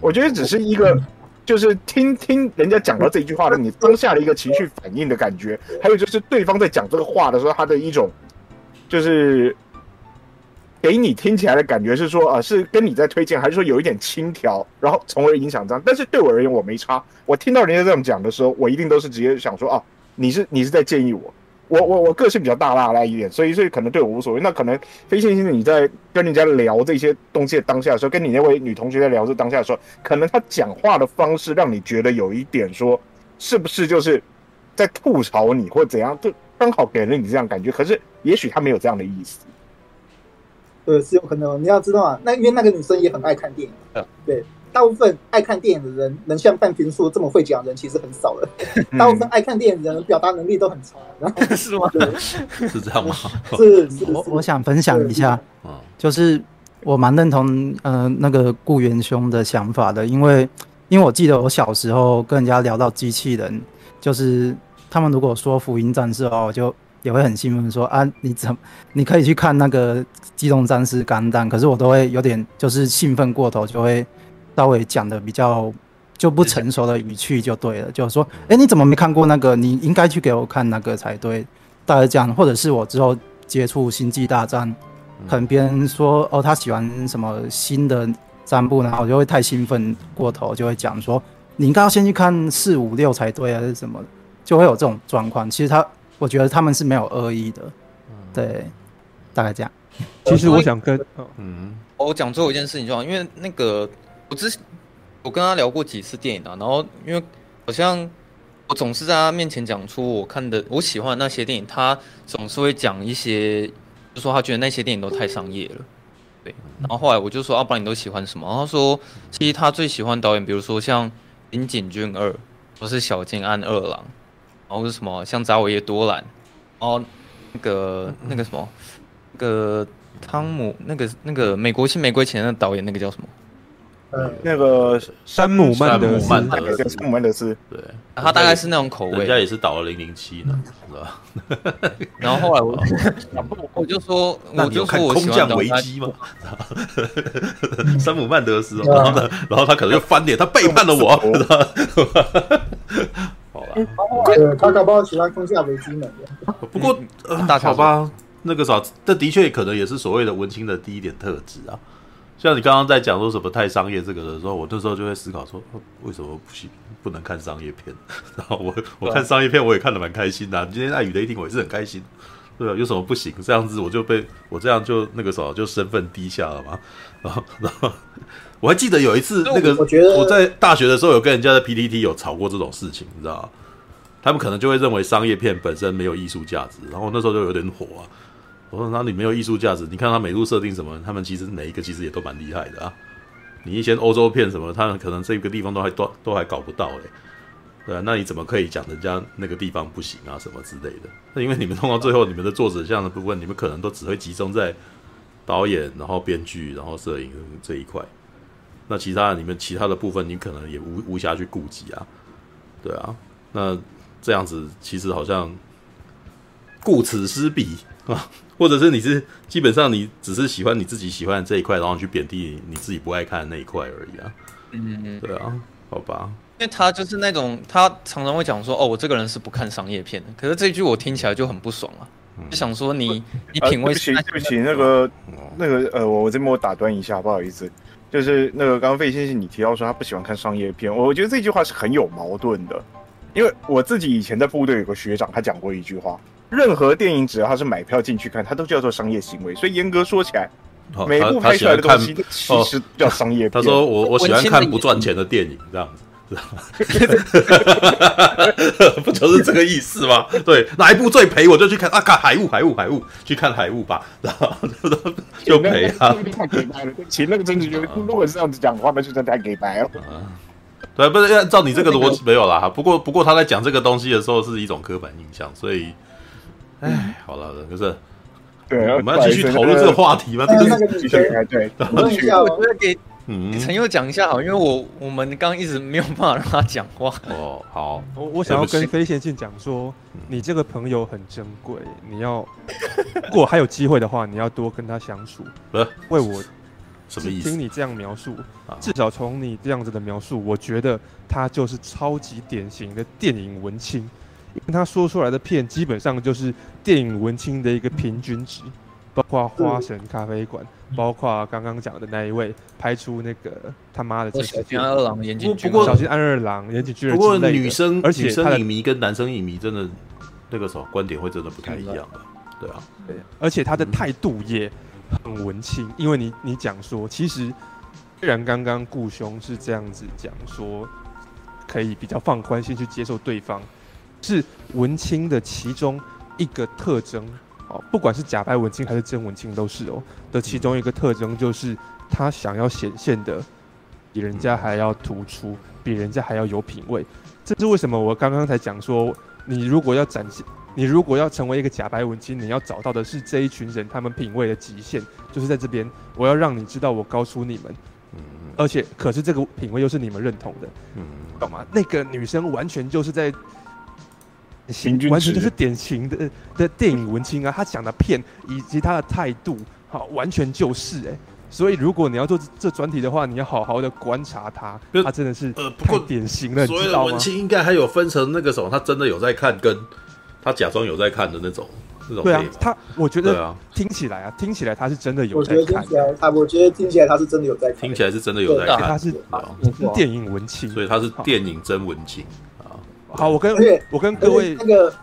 我觉得只是一个，就是听听人家讲到这句话的你当下的一个情绪反应的感觉，还有就是对方在讲这个话的时候他的一种，就是。给你听起来的感觉是说，啊，是跟你在推荐，还是说有一点轻佻，然后从而影响这样？但是对我而言，我没差。我听到人家这样讲的时候，我一定都是直接想说，啊，你是你是在建议我。我我我个性比较大剌剌一点，所以所以可能对我无所谓。那可能非线性的你在跟人家聊这些东西的当下的时候，跟你那位女同学在聊这当下的时候，可能她讲话的方式让你觉得有一点说，是不是就是在吐槽你或怎样？就刚好给了你这样感觉。可是也许她没有这样的意思。对，是有可能。你要知道啊，那因为那个女生也很爱看电影。嗯，对，大部分爱看电影的人，能像半瓶醋这么会讲的人，其实很少了。大部分爱看电影的人，表达能力都很差。[LAUGHS] 是吗？对，是这样吗？是，是。我我想分享一下，就是我蛮认同呃那个顾元兄的想法的，因为因为我记得我小时候跟人家聊到机器人，就是他们如果说福音战士哦，我就。也会很兴奋说啊，你怎么你可以去看那个《机动战士钢弹》，可是我都会有点就是兴奋过头，就会稍微讲的比较就不成熟的语气就对了，就是说，哎，你怎么没看过那个？你应该去给我看那个才对。大概这样，或者是我之后接触《星际大战》，可能别人说哦，他喜欢什么新的三部，然后我就会太兴奋过头，就会讲说你应该要先去看四五六才对，还是什么，就会有这种状况。其实他。我觉得他们是没有恶意的，对，大概这样。其实我想跟，嗯，我讲最后一件事情就好，因为那个我之前我跟他聊过几次电影啊，然后因为好像我总是在他面前讲出我看的我喜欢那些电影，他总是会讲一些，就说他觉得那些电影都太商业了，对，然后后来我就说，阿、啊、不然你都喜欢什么？然后他说，其实他最喜欢导演，比如说像樱井俊二，或是小津安二郎，然后是什么像扎维耶多兰，然后那个那个什么，那个汤姆，那个那个美国新玫瑰前的导演，那个叫什么？呃，那个山姆曼德斯，山姆曼德斯，对，他大概是那种口味，人家也是导了零零七呢，是吧？[LAUGHS] 然后后来我，[LAUGHS] 我就说，我就说我空降危机吗？[LAUGHS] 山姆曼德斯，然后呢，然后他可能就翻脸，他背叛了我，好吧？对，他搞不好喜欢空降危机呢。不过，好吧，那个啥，这的确可能也是所谓的文青的第一点特质啊。像你刚刚在讲说什么太商业这个的时候，我那时候就会思考说，为什么不行不能看商业片？然后我我看商业片我也看得蛮开心的、啊。[LAUGHS] 今天爱与雷霆我也是很开心，对吧？有什么不行？这样子我就被我这样就那个时候就身份低下了嘛。然后然后我还记得有一次那个我在大学的时候有跟人家在 PTT 有吵过这种事情，你知道吗？他们可能就会认为商业片本身没有艺术价值，然后那时候就有点火啊。我说：“那你没有艺术价值？你看他美术设定什么，他们其实每一个其实也都蛮厉害的啊。你一些欧洲片什么，他们可能这个地方都还都都还搞不到嘞，对啊，那你怎么可以讲人家那个地方不行啊什么之类的？那因为你们弄到最后，你们的作者这样的部分，你们可能都只会集中在导演，然后编剧，然后摄影这一块。那其他你们其他的部分，你可能也无无暇去顾及啊，对啊。那这样子其实好像顾此失彼啊。”或者是你是基本上你只是喜欢你自己喜欢的这一块，然后去贬低你自己不爱看的那一块而已啊。嗯嗯，对啊，好吧。因为他就是那种他常常会讲说，哦，我这个人是不看商业片的。可是这一句我听起来就很不爽啊，嗯、就想说你你品味是、呃、对不起，对不起，那个那个呃，我这边我打断一下，不好意思，就是那个刚刚费先生你提到说他不喜欢看商业片，我觉得这句话是很有矛盾的，因为我自己以前在部队有个学长，他讲过一句话。任何电影只要他是买票进去看，他都叫做商业行为。所以严格说起来，哦、每部拍出来的东西其实叫商业片。他说我我喜欢看不赚钱的电影，这样子，[LAUGHS] 不就是这个意思吗？对，哪一部最赔我就去看啊！看海雾，海雾，海雾，去看海雾吧，然后 [LAUGHS] 就赔啊。太给白了，其实那个真的就，如果是这样子讲的话，那就真的太给白了。对，不是按照你这个逻辑没有啦。不过不过他在讲这个东西的时候是一种刻板印象，所以。哎，好了，就是，对，我们要继续讨论这个话题吗？这个继续，对，[LAUGHS] 讨论一下。我觉得给嗯陈佑讲一下好，因为我我们刚刚一直没有办法让他讲话。哦，好，我我想要跟飞线性讲说，你这个朋友很珍贵，你要如果还有机会的话，你要多跟他相处。不是为我什么意思？听你这样描述，至少从你这样子的描述，我觉得他就是超级典型的电影文青。因为他说出来的片基本上就是电影文青的一个平均值，包括《花神咖啡馆》，包括刚刚讲的那一位拍出那个他妈的这小津安二郎、岩井俊二，小心安二郎、岩井俊二。不过女生，而且女生影迷跟男生影迷真的那个时候观点会真的不太一样的，对啊，对，而且他的态度也很文青，因为你你讲说，其实虽然刚刚顾兄是这样子讲说，可以比较放宽心去接受对方。是文青的其中一个特征哦，不管是假白文青还是真文青都是哦的其中一个特征，就是他想要显现的比人家还要突出，比人家还要有品味。这是为什么？我刚刚才讲说，你如果要展现，你如果要成为一个假白文青，你要找到的是这一群人他们品味的极限，就是在这边。我要让你知道，我告诉你们，而且可是这个品味又是你们认同的，懂吗？那个女生完全就是在。完全就是典型的的电影文青啊！他讲的片以及他的态度，好，完全就是哎、欸。所以如果你要做这专题的话，你要好好的观察他，他真的是呃，不过典型的。所谓的文青应该还有分成那个什么，他真的有在看，跟他假装有在看的那种那种。对啊，他我觉得听起来啊，听起来他是真的有在看。我觉得听起来他，我觉得听起来他是真的有在看。听起来是真的有在看，他是电影文青，所以他是电影真文青。好，我跟我跟各位那个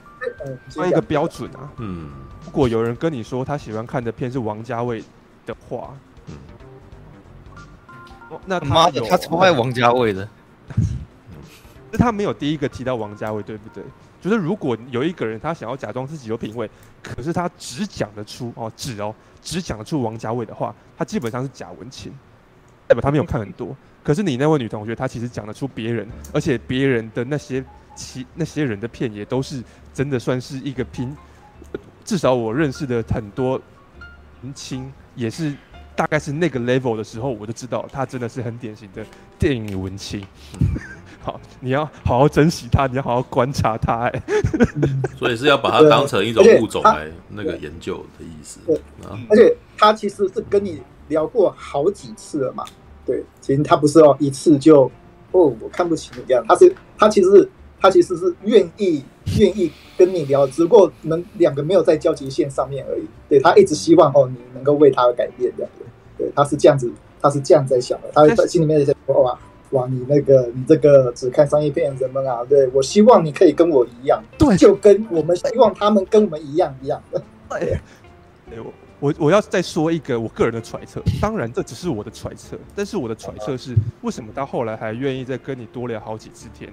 换一个标准啊。嗯，如果有人跟你说他喜欢看的片是王家卫的话，嗯，那妈的，他超爱王家卫的。[LAUGHS] 是他没有第一个提到王家卫，对不对？就是如果有一个人他想要假装自己有品味，可是他只讲得出哦，只哦只讲得出王家卫的话，他基本上是假文青，代表他没有看很多。可是你那位女同学，她其实讲得出别人，而且别人的那些其那些人的片也都是真的算是一个拼，至少我认识的很多文青也是大概是那个 level 的时候，我就知道他真的是很典型的电影文青。[LAUGHS] 好，你要好好珍惜他，你要好好观察他，哎，[LAUGHS] 所以是要把它当成一种物种来那个研究的意思。对，而且他其实是跟你聊过好几次了嘛。对，其实他不是哦，一次就哦，我看不起你这样。他是他其实是他其实是愿意愿意跟你聊，只不过你们两个没有在交集线上面而已。对，他一直希望哦，你能够为他而改变这样。对，他是这样子，他是这样在想的。他在心里面在说哇哇，你那个你这个只看商业片的人们啊，对，我希望你可以跟我一样，对，就跟我们希望他们跟我们一样一样的。对，对我。我我要再说一个我个人的揣测，当然这只是我的揣测，但是我的揣测是，为什么他后来还愿意再跟你多聊好几次天？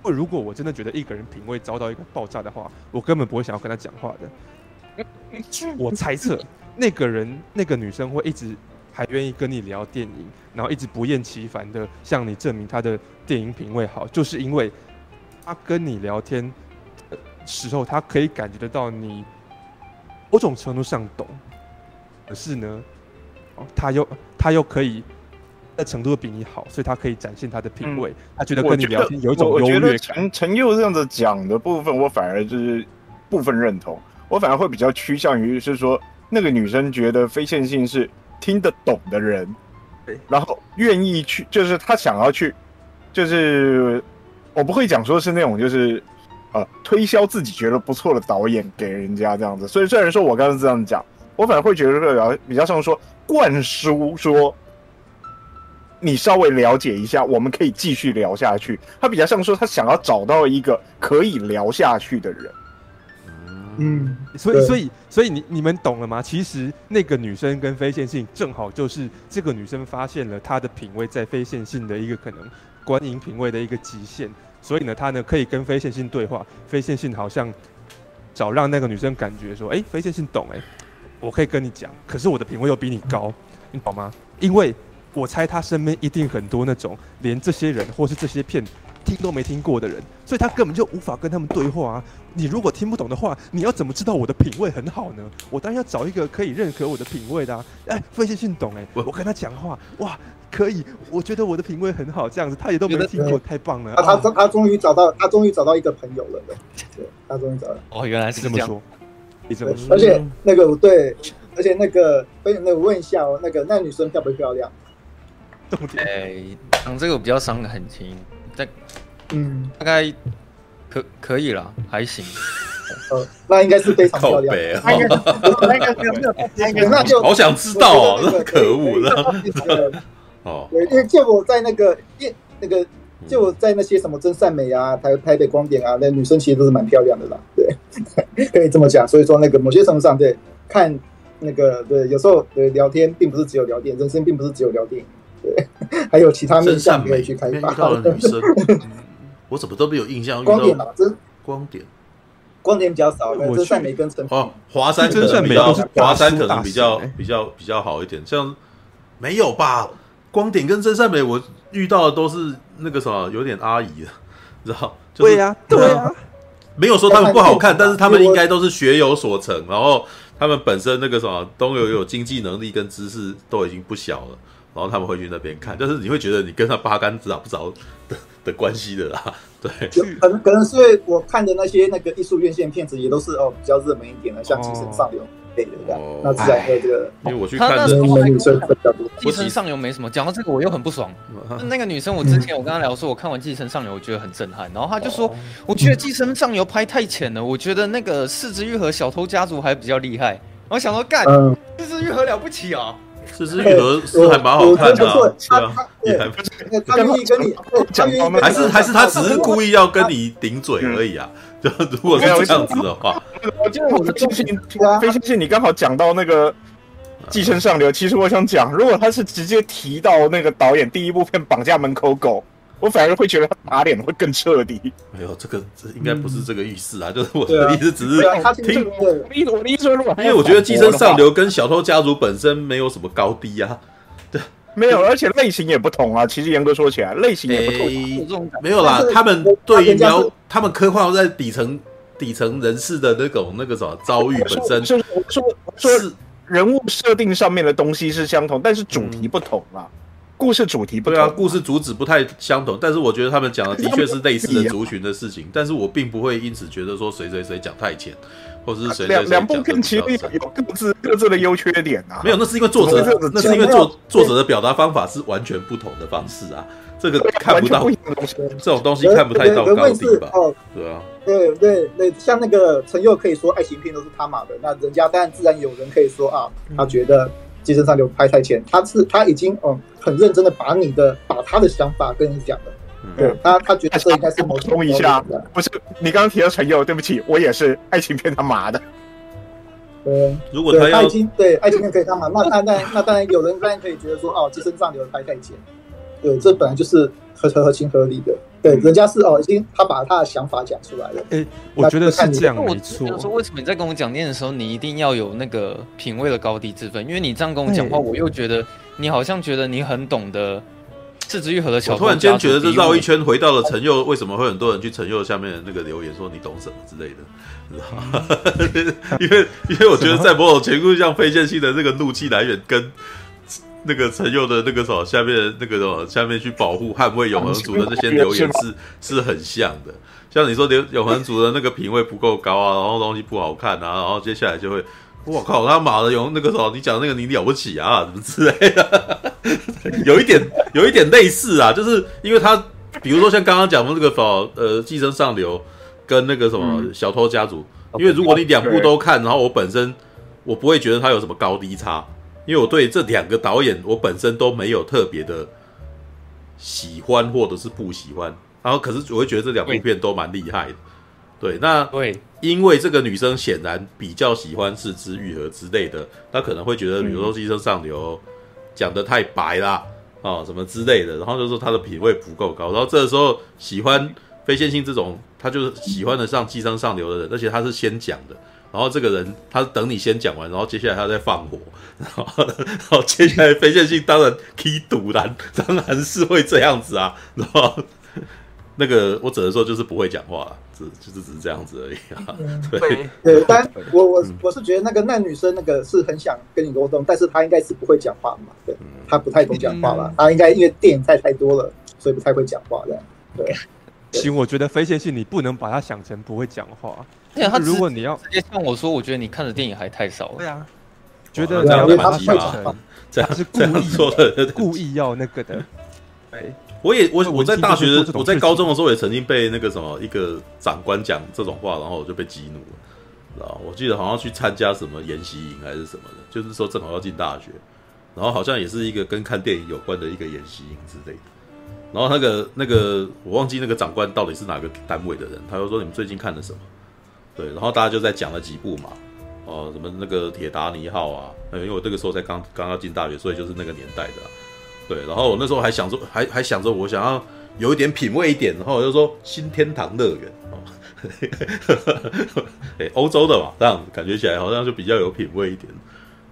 或如果我真的觉得一个人品味遭到一个爆炸的话，我根本不会想要跟他讲话的。我猜测那个人那个女生会一直还愿意跟你聊电影，然后一直不厌其烦的向你证明她的电影品味好，就是因为她跟你聊天的时候，她可以感觉得到你某种程度上懂。可是呢，哦，他又他又可以在程度比你好，所以他可以展现他的品味。嗯、他觉得跟你聊天有一种优越感。我觉得陈陈佑这样子讲的部分，我反而就是部分认同。我反而会比较趋向于是说，那个女生觉得非线性是听得懂的人，对，然后愿意去，就是他想要去，就是我不会讲说是那种就是呃推销自己觉得不错的导演给人家这样子。所以虽然说我刚刚这样讲。我反而会觉得这个比较像说灌输，说你稍微了解一下，我们可以继续聊下去。他比较像说他想要找到一个可以聊下去的人。嗯，所以所以所以你你们懂了吗？其实那个女生跟非线性正好就是这个女生发现了她的品味在非线性的一个可能观影品味的一个极限，所以呢，她呢可以跟非线性对话。非线性好像找让那个女生感觉说，哎、欸，非线性懂哎、欸。我可以跟你讲，可是我的品味又比你高，你懂吗？因为我猜他身边一定很多那种连这些人或是这些片听都没听过的人，所以他根本就无法跟他们对话啊。你如果听不懂的话，你要怎么知道我的品味很好呢？我当然要找一个可以认可我的品味的啊。哎，非线性懂哎，我跟他讲话哇，可以，我觉得我的品味很好，这样子他也都没听过，太棒了。他他他终于找到，他终于找到一个朋友了，对，对，他终于找到。哦，原来是这么说。而且那个对，而且那个，那个问一下哦，那个那女生漂不漂亮？哎，讲这个我比较伤的很轻，但嗯，大概可可以了，还行。呃，那应该是非常漂亮。那应该那应该那就 [LAUGHS] 好想知道哦，那可恶了。[LAUGHS] 哦，对，因为就我在那个那个。就在那些什么真善美啊、台台北光点啊，那女生其实都是蛮漂亮的啦，对，[LAUGHS] 可以这么讲。所以说那个某些程度上，对，看那个对，有时候对聊天并不是只有聊天，人生并不是只有聊电影，对，还有其他面向可以去开发。到了 [LAUGHS] 女生，我怎么都没有印象。光点嘛，真光点，光点比较少。真善美跟陈哦，华山真善美华山可能比较比较比较好一点，像没有吧？光点跟真善美我。遇到的都是那个什么，有点阿姨的，知道？对呀，对呀，没有说他们不好看，但是他们应该都是学有所成，然后他们本身那个什么都有有经济能力跟知识都已经不小了，然后他们会去那边看，就是你会觉得你跟他八竿子打不着的的关系的啦，[LAUGHS] 对。可能可能是因为我看的那些那个艺术院线片子也都是哦比较热门一点的，像《精神上流》。哦，那自然会这个，因为我去看的女生比较多。寄生上游没什么，讲到这个我又很不爽。[LAUGHS] 那个女生，我之前我跟她聊说，我看完寄生上游，我觉得很震撼。然后她就说，我觉得寄生上游拍太浅了，我觉得那个四肢愈合小偷家族还比较厉害。我想说，干，四肢愈合了不起啊！是枝裕和是还蛮好看的，对啊，[LAUGHS] 也还不错。他故意跟你讲，还是还是他只是故意要跟你顶嘴而已啊。就如果是这样子的话，我记得我的中心飞信信，你刚好讲到那个《寄生上流》，其实我想讲，如果他是直接提到那个导演第一部片《绑架门口狗》，我反而会觉得他打脸会更彻底。没有这个，这应该不是这个意思啊，就是我的意思只是听我的意思，我的意思说，如果因为我觉得《寄生上流》跟《小偷家族》本身没有什么高低啊，对，没有，而且类型也不同啊。其实严格说起来，类型也不同，没有啦。他们对于描他们刻画在底层底层人士的那种那个什么遭遇本身，是说说人物设定上面的东西是相同，但是主题不同啊。故事主题不对啊，故事主旨不太相同，但是我觉得他们讲的的确 [LAUGHS] 是类似的族群的事情，但是我并不会因此觉得说谁谁谁讲太浅，或者是谁谁谁两两部片其实有各自各自的优缺点啊。没有，那是因为作者，那是因为作 [LAUGHS] 作者的表达方法是完全不同的方式啊，这个看不到不这种东西看不太到高低吧？哦，对啊，对对对，像那个陈佑可以说爱情片都是他妈的，那人家当然自然有人可以说啊，他觉得。寄生上流拍太前，他是他已经嗯很认真的把你的把他的想法跟你讲了，嗯、对他他觉得这应该是某补充一下，不是你刚刚提到陈佑，对不起，我也是爱情片他妈的，对，如果他，他已经对爱情片可以他妈，那那那那当然有人当然可以觉得说哦，寄生上流拍太前，对，这本来就是合合合情合理的。对，人家是哦，已经他把他的想法讲出来了。哎，我觉得是这样没错。我说为什么你在跟我讲念的时候，你一定要有那个品味的高低之分？因为你这样跟我讲话，我又觉得你好像觉得你很懂得是枝裕和的小。我突然间觉得这绕一圈回到了陈佑，为什么会很多人去陈佑下面的那个留言说你懂什么之类的？[LAUGHS] 因为因为我觉得在某种程度上，非线性的这个怒气来源跟。那个陈佑的那个什么下面那个什么下面去保护捍卫永恒族的那些留言是 [LAUGHS] 是很像的，像你说留永恒族的那个品味不够高啊，然后东西不好看啊，然后接下来就会，我靠他妈的永那个什么你讲那个你了不起啊，什么之类的，有一点有一点类似啊，就是因为他比如说像刚刚讲的那个什么呃寄生上流跟那个什么小偷家族，因为如果你两部都看，然后我本身我不会觉得他有什么高低差。因为我对这两个导演，我本身都没有特别的喜欢或者是不喜欢，然后可是我会觉得这两部片都蛮厉害的。对，那，因为这个女生显然比较喜欢是枝裕和之类的，她可能会觉得，比如说《寄生上流》讲得太白啦，啊，什么之类的，然后就说她的品味不够高，然后这个时候喜欢非线性这种，她就是喜欢的上《寄生上流》的人，而且她是先讲的。然后这个人，他等你先讲完，然后接下来他再放火，然后，然后接下来非线性当然可以堵拦，当然是会这样子啊。[LAUGHS] 然后那个我只能说就是不会讲话，只就是只是这样子而已啊。对对，但我我我是觉得那个那女生那个是很想跟你沟通，但是她应该是不会讲话嘛。对，她不太懂讲话吧？她应该因为电影太太多了，所以不太会讲话这样。对，行，我觉得非线性你不能把它想成不会讲话。对啊，他如果你要直接像我说，我觉得你看的电影还太少了。对啊，觉得你要反击嘛？这样是故意说的，故意要那个的。对，我也我我在大学的我在高中的时候也曾经被那个什么一个长官讲这种话，然后我就被激怒了，知道？我记得好像去参加什么研习营还是什么的，就是说正好要进大学，然后好像也是一个跟看电影有关的一个研习营之类的。然后那个那个我忘记那个长官到底是哪个单位的人，他就说，你们最近看了什么？对，然后大家就在讲了几部嘛，哦，什么那个铁达尼号啊，因为我这个时候才刚刚要进大学，所以就是那个年代的，对，然后我那时候还想着，还还想着我想要有一点品味一点，然后我就说新天堂乐园哦，哎，欧洲的嘛，这样感觉起来好像就比较有品味一点。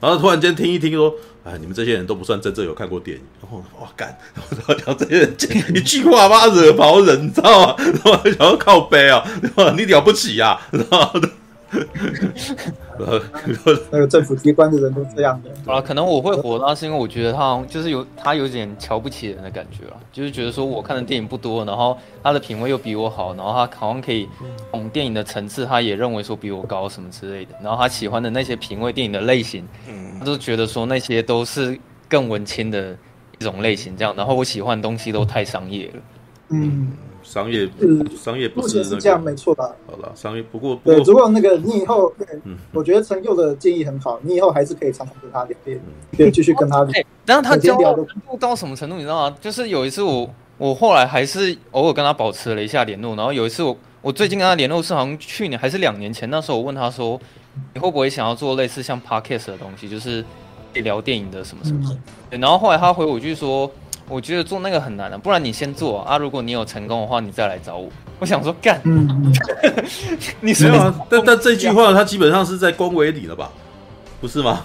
然后突然间听一听说，哎，你们这些人都不算真正有看过电影。然后我干，然后讲这些人一句话把惹毛人，你知道吗？然后想要靠背啊，你了不起啊，然后。[LAUGHS] 那个政府机关的人都这样的。啊，可能我会火，那是因为我觉得他好像就是有他有点瞧不起人的感觉啊，就是觉得说我看的电影不多，然后他的品味又比我好，然后他好像可以懂电影的层次，他也认为说比我高什么之类的，然后他喜欢的那些品味电影的类型，他都觉得说那些都是更文青的一种类型，这样，然后我喜欢的东西都太商业了，嗯。商业，商业不是是这样，没错吧？好了，商业不过，对，如果那个你以后，嗯我觉得陈佑的建议很好，你以后还是可以常常跟他聊天，对，继续跟他聊。然后他交流到什么程度，你知道吗？就是有一次我，我后来还是偶尔跟他保持了一下联络。然后有一次我，我最近跟他联络是好像去年还是两年前，那时候我问他说，你会不会想要做类似像 podcast 的东西，就是聊电影的什么什么？对然后后来他回我一句说。我觉得做那个很难的，不然你先做啊。如果你有成功的话，你再来找我。我想说干，嗯、[LAUGHS] 你没有啊？但但这句话他基本上是在恭维你了吧？不是吗？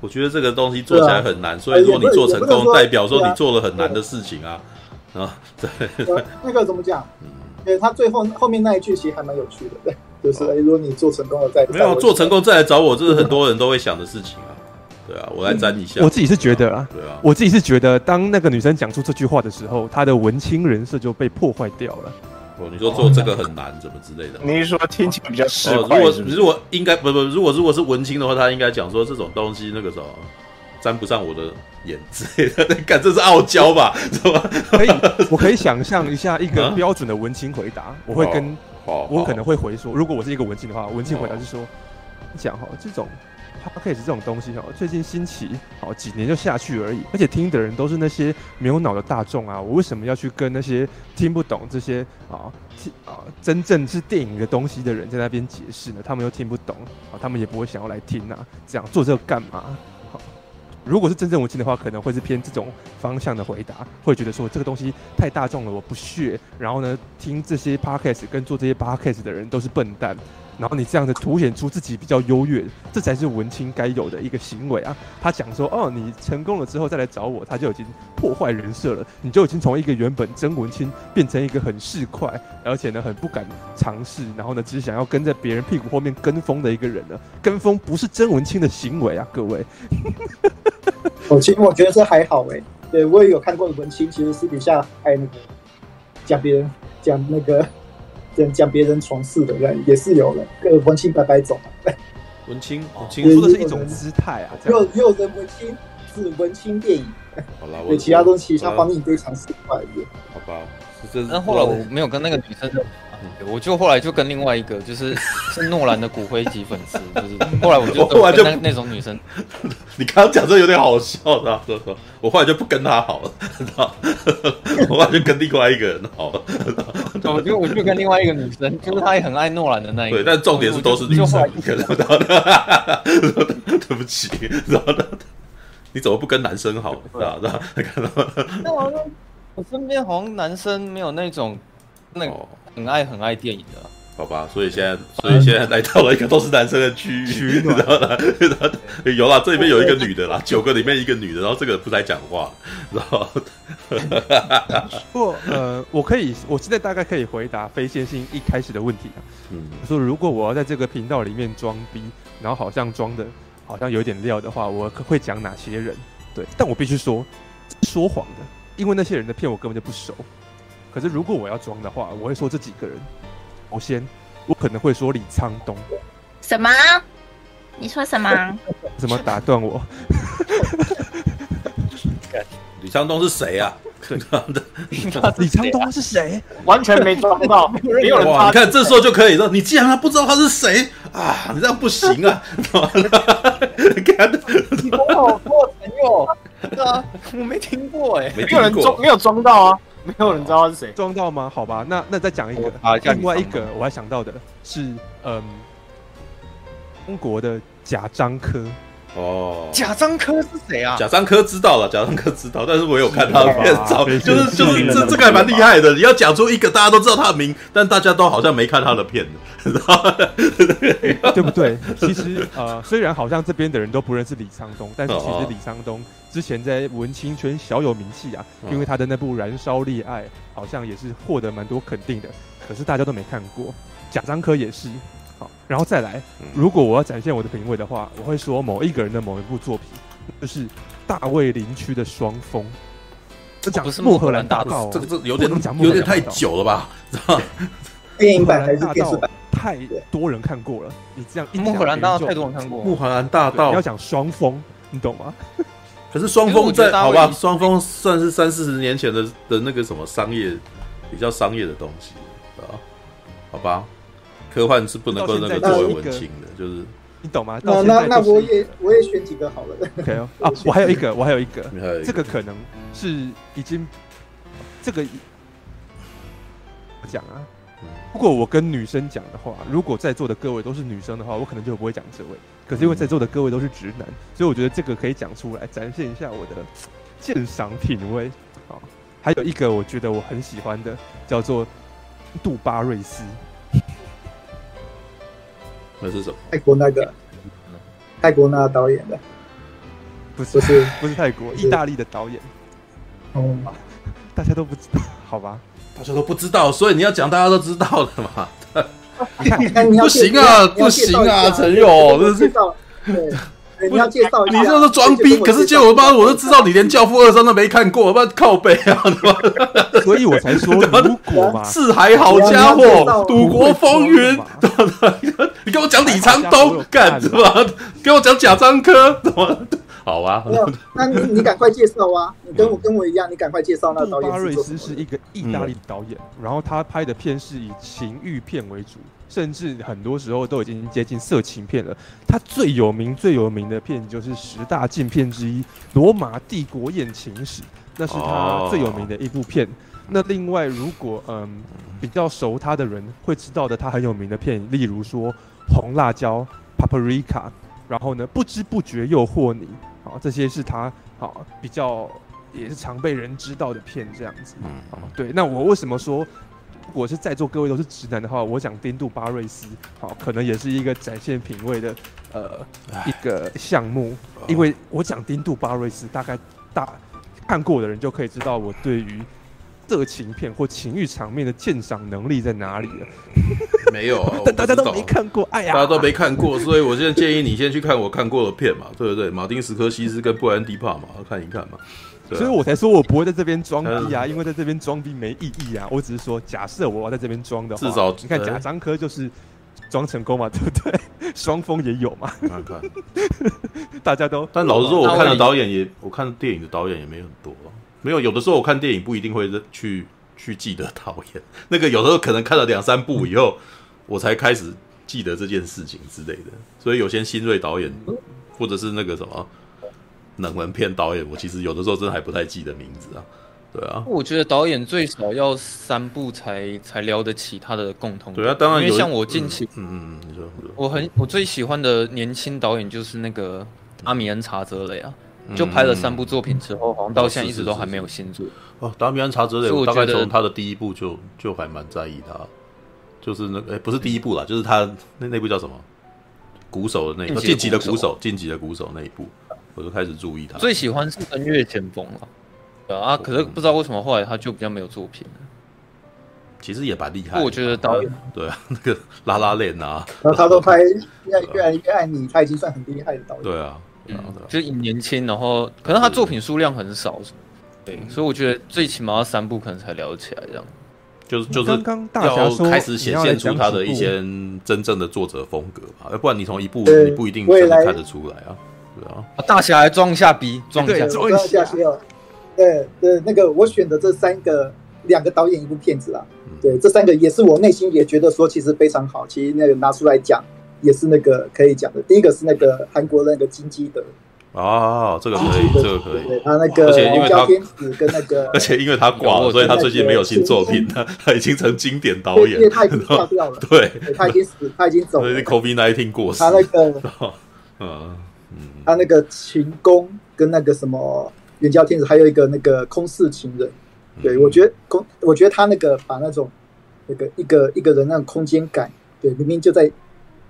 我觉得这个东西做起来很难，啊、所以说你做成功，代表说你做了很难的事情啊。啊，对，那个怎么讲？对，他最后后面那一句其实还蛮有趣的，对，就是如果你做成功了再没有做成功再来找我，这是很多人都会想的事情啊。对啊，我来沾一下。我自己是觉得啊，对啊，我自己是觉得，当那个女生讲出这句话的时候，她的文青人设就被破坏掉了。哦，你说做这个很难，怎么之类的？你是说听起来比较实？如果如果应该不不，如果如果是文青的话，他应该讲说这种东西那个什么沾不上我的眼之类的。[LAUGHS] 干，这是傲娇吧？是吧？可以，我可以想象一下一个标准的文青回答，我会跟，我可能会回说，如果我是一个文青的话，文青回答是说，讲哈这种。Podcast 这种东西哈，最近兴起，好几年就下去而已。而且听的人都是那些没有脑的大众啊，我为什么要去跟那些听不懂这些啊啊真正是电影的东西的人在那边解释呢？他们又听不懂，啊，他们也不会想要来听啊。这样做这个干嘛？好，如果是真正文青的话，可能会是偏这种方向的回答，会觉得说这个东西太大众了，我不屑。然后呢，听这些 Podcast 跟做这些 Podcast 的人都是笨蛋。然后你这样子凸显出自己比较优越，这才是文青该有的一个行为啊！他讲说，哦，你成功了之后再来找我，他就已经破坏人设了，你就已经从一个原本真文青变成一个很市侩，而且呢很不敢尝试，然后呢只想要跟在别人屁股后面跟风的一个人了。跟风不是真文青的行为啊，各位。[LAUGHS] 我其实我觉得这还好哎、欸，对我也有看过文青，其实私底下还那个讲别人讲那个。讲讲别人从事的人也是有的，个文青白白走嘛。文青，文青说的是一种姿态啊。有有人文青是文青电影，好啦，我其他东西，他方面非常失败一点。好吧，那后来我没有跟那个女生。我就后来就跟另外一个就是是诺兰的骨灰级粉丝，[LAUGHS] 就是后来我就后来就那那种女生，[LAUGHS] 你刚刚讲这有点好笑，知道吗？我后来就不跟她好了，知道 [LAUGHS] 我后来就跟另外一个人好了，我就我就跟另外一个女生，就是她也很爱诺兰的那一个，对，但重点是都是女生，然后的，对不起，然后的，你怎么不跟男生好？是吧？是吧？看到 [LAUGHS] 那我我身边好像男生没有那种那个。很爱很爱电影的，好吧，所以现在，所以现在来到了一个都是男生的区域，你知道吗？有啦，这里面有一个女的啦，九个里面一个女的，然后这个不在讲话，然后，不过，呃，我可以，我现在大概可以回答非线性一开始的问题啊，嗯，说如果我要在这个频道里面装逼，然后好像装的，好像有点料的话，我会讲哪些人？对，但我必须说，说谎的，因为那些人的片我根本就不熟。可是如果我要装的话，我会说这几个人。首先，我可能会说李沧东。什么？你说什么？[LAUGHS] 怎么打断我？李沧东是谁啊？[LAUGHS] 李沧东是谁？完全没装到，[LAUGHS] 没有人。哇！你看这时候就可以说，你既然他不知道他是谁啊，你这样不行啊！你看，你多少多少朋友？啊，我没听过哎，没有人装，没有装到啊。[LAUGHS] 没有人知道他是谁，装到吗？好吧，那那再讲一个啊，另外一个我还想到的是，嗯，中国的贾樟柯哦，贾樟柯是谁啊？贾樟柯知道了，贾樟柯知道，但是我有看他的片照，就是就是这这个还蛮厉害的。你要讲出一个大家都知道他的名，但大家都好像没看他的片，知道对不对？其实呃，虽然好像这边的人都不认识李沧东，但是其实李沧东。之前在文青圈小有名气啊，因为他的那部《燃烧烈爱》好像也是获得蛮多肯定的，可是大家都没看过。贾樟柯也是，好，然后再来，如果我要展现我的品味的话，我会说某一个人的某一部作品，就是大卫林区的《双峰》。这讲的是穆荷兰大道，这个这有点有点太久了吧？[LAUGHS] 电影版还是电视版？太多人看过了，你这样一穆荷兰大道太多人看过，穆荷兰大道你要讲双峰，你懂吗？可是双峰在好吧，双峰算是三四十年前的的那个什么商业比较商业的东西啊，好吧，科幻是不能够那个作为文青的，就是你懂吗？那那那我也我也选几个好了。OK 哦 [LAUGHS] 啊，我还有一个，我还有一个，这个可能是已经这个我讲啊。如果我跟女生讲的话，如果在座的各位都是女生的话，我可能就不会讲这位。可是因为在座的各位都是直男，所以我觉得这个可以讲出来，展现一下我的鉴赏品味。啊，还有一个我觉得我很喜欢的叫做杜巴瑞斯，那是什么？泰国那个泰国那个导演的，不是不是不是泰国，意大利的导演。哦，大家都不知道，好吧？大家都不知道，所以你要讲大家都知道的嘛。你看，不行啊，不行啊，陈勇，这是。你要介绍，你这是装逼。可是结果妈，我都知道你连《教父二三》都没看过，妈靠背啊！所以我才说，[LAUGHS] 如果嘛，四海好家伙，《赌国风云》，[LAUGHS] 你跟我讲李沧东 [LAUGHS] 干什么？跟我讲贾樟柯，怎么？好啊，没有，那你你赶快介绍啊！你跟我跟我一样，你赶快介绍那导演。杜巴瑞斯是一个意大利的导演，然后他拍的片是以情欲片为主。甚至很多时候都已经接近色情片了。他最有名、最有名的片就是十大禁片之一《罗马帝国艳情史》，那是他最有名的一部片。那另外，如果嗯比较熟他的人会知道的，他很有名的片，例如说《红辣椒》（Paprika），然后呢，《不知不觉诱惑你》啊，这些是他好比较也是常被人知道的片，这样子。好，对。那我为什么说？如果是在座各位都是直男的话，我讲丁度巴瑞斯，好，可能也是一个展现品味的呃一个项目。因为我讲丁度巴瑞斯，大概大看过的人就可以知道我对于色情片或情欲场面的鉴赏能力在哪里了。没有，啊，[LAUGHS] 但大家都没看过，哎呀，大家都没看过，所以我现在建议你先去看我看过的片嘛，对不对？马丁·斯科西斯跟布兰迪·帕嘛，看一看嘛。所以我才说我不会在这边装逼啊，因为在这边装逼没意义啊。我只是说，假设我要在这边装的话，至少你看贾樟柯就是装成功嘛，对不对？双峰也有嘛。看看，[LAUGHS] 大家都。但老实说，我看的导演也，我看电影的导演也没很多。没有，有的时候我看电影不一定会去去记得导演。[LAUGHS] 那个有时候可能看了两三部以后，我才开始记得这件事情之类的。所以有些新锐导演，或者是那个什么。冷门片导演，我其实有的时候真的还不太记得名字啊，对啊。我觉得导演最少要三部才才聊得起他的共同。对啊，当然，因为像我近期，嗯嗯嗯，你说，我很我最喜欢的年轻导演就是那个阿米恩查泽雷啊，就拍了三部作品之后，好像到现在一直都还没有新作。哦，达米安查泽雷，我大概从他的第一部就就还蛮在意他，就是那个，哎，不是第一部啦，就是他那那部叫什么？鼓手的那个晋级的鼓手，晋级的鼓手那一部。我就开始注意他，最喜欢是《登月前锋》了，对啊，可是不知道为什么后来他就比较没有作品了。其实也蛮厉害，我觉得导演对啊，[LAUGHS] 那个拉拉链啊，然后他都拍越越来越爱你，他已经算很厉害的导演。对啊，嗯，就年轻，然后可能他作品数量很少，对，所以我觉得最起码要三部可能才聊得起来这样。就是就是要开始显现出他的一些真正的作者风格吧，要不然你从一部你不一定真的看得出来啊。对啊，大侠来装一下逼，装一下，装一下。对对，那个我选的这三个，两个导演一部片子啊。对，这三个也是我内心也觉得说其实非常好。其实那个拿出来讲也是那个可以讲的。第一个是那个韩国的那个金基德。哦，这个可以，这个可以。对，他那个，而且因为他天子跟那个，[LAUGHS] 而且因为他挂了，所以他最近没有新作品，他他已经成经典导演，因为他已经挂掉了。[LAUGHS] 对，他已经死，他已经走了。COVID-19 过世。他那个，[LAUGHS] 嗯。他那个秦宫跟那个什么援交天子，还有一个那个空室情人，对，我觉得空，我觉得他那个把那种那个一个一个人那种空间感，对，明明就在，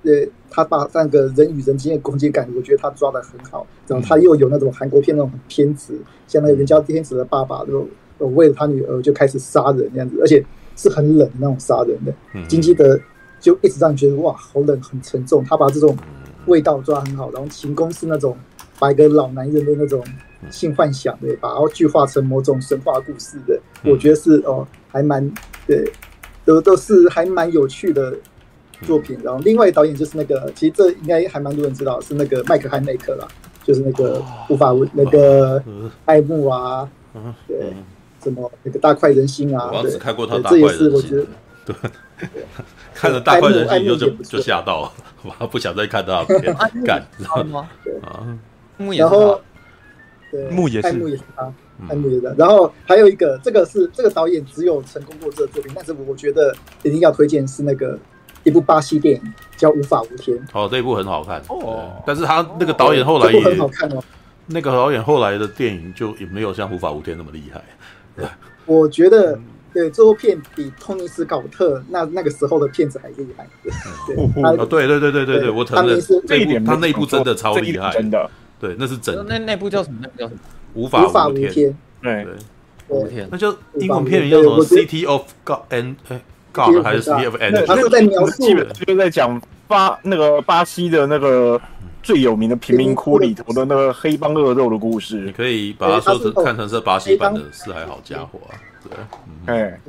呃，他把那个人与人之间的空间感，我觉得他抓的很好。然后他又有那种韩国片那种很偏执，像那个人家天子的爸爸都为了他女儿就开始杀人那样子，而且是很冷的那种杀人的。金基德就一直让你觉得哇，好冷，很沉重。他把这种。味道抓很好，然后秦宫是那种把一个老男人的那种性幻想，对，把然后具化成某种神话故事的，我觉得是哦，还蛮对，都都是还蛮有趣的作品。然后另外导演就是那个，其实这应该还蛮多人知道，是那个麦克汉内克啦，就是那个无法无那个爱慕啊，对，什么那个大快人心啊，我只看过他大快人心，对，[LAUGHS] 看了大快人心就就就吓到了。[LAUGHS] 我不想再看到片，干，知道吗？啊，然后，对，[LAUGHS] 木也是，木也是他，木也是。然后还有一个，这个是这个导演只有成功过这个作品，但是我觉得一定要推荐是那个一部巴西电影叫《无法无天》。哦，这一部很好看哦，但是他那个导演后来也很好看哦。那个导演后来的电影就也没有像《无法无天》那么厉害。我觉得。对，这部片比托尼斯考特那那个时候的片子还厉害。对，对对对对对对，我承认这一点，他那部真的超厉害，真的。对，那是真的。那那部叫什么？那部叫什么？无法无法无天。对，无天。那就英文片名叫什么？City of God and 哎，God 还是 End？他是在描述，基本就是在讲巴那个巴西的那个最有名的贫民窟里头的那个黑帮恶斗的故事。你可以把它说成看成是巴西版的四海好家伙啊。对哎，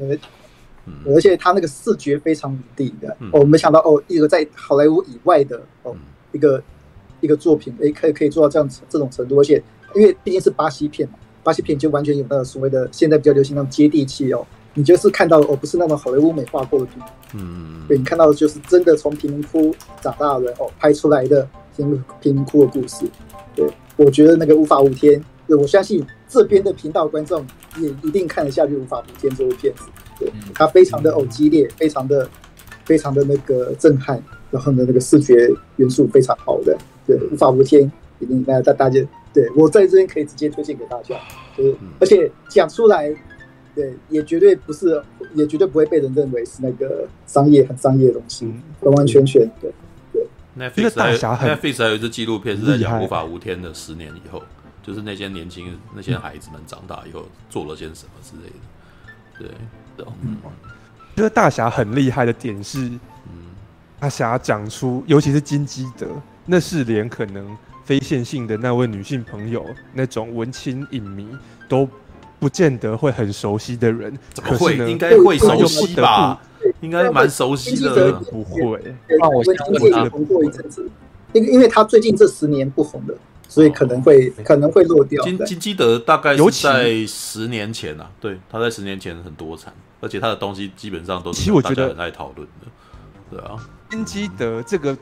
而且他那个视觉非常稳定的，我没想到哦，一个在好莱坞以外的哦，一个一个作品，哎，可以可以做到这样子这种程度，而且因为毕竟是巴西片嘛，巴西片就完全有那个所谓的现在比较流行那种接地气哦，你就是看到哦，不是那种好莱坞美化过的片，嗯，对，你看到的就是真的从贫民窟长大的人哦拍出来的贫贫民窟的故事，对，我觉得那个无法无天，对，我相信这边的频道观众。也一定看得下去，无法无天这部片子，对，它非常的哦激烈，非常的非常的那个震撼，然后呢，那个视觉元素非常好的，对，无法无天，一定大家大家对我在这边可以直接推荐给大家，就是而且讲出来，对，也绝对不是，也绝对不会被人认为是那个商业很商业的东西，完完全全对对。Netflix 还有 Netflix 还有一支纪录片是在讲无法无天的十年以后。就是那些年轻那些孩子们长大以后做了些什么之类的，对，嗯，觉得大侠很厉害的点是，嗯，大侠讲出，尤其是金基德，那是连可能非线性的那位女性朋友那种文青影迷都不见得会很熟悉的人，怎么会？应该会熟悉吧？应该蛮熟悉的，不会。那我先红过一阵子，因因为他最近这十年不红了。所以可能会可能会落掉。金金基德大概是在十年前啊，对，他在十年前很多产，而且他的东西基本上都是大家很爱讨论的。对啊，金基德这个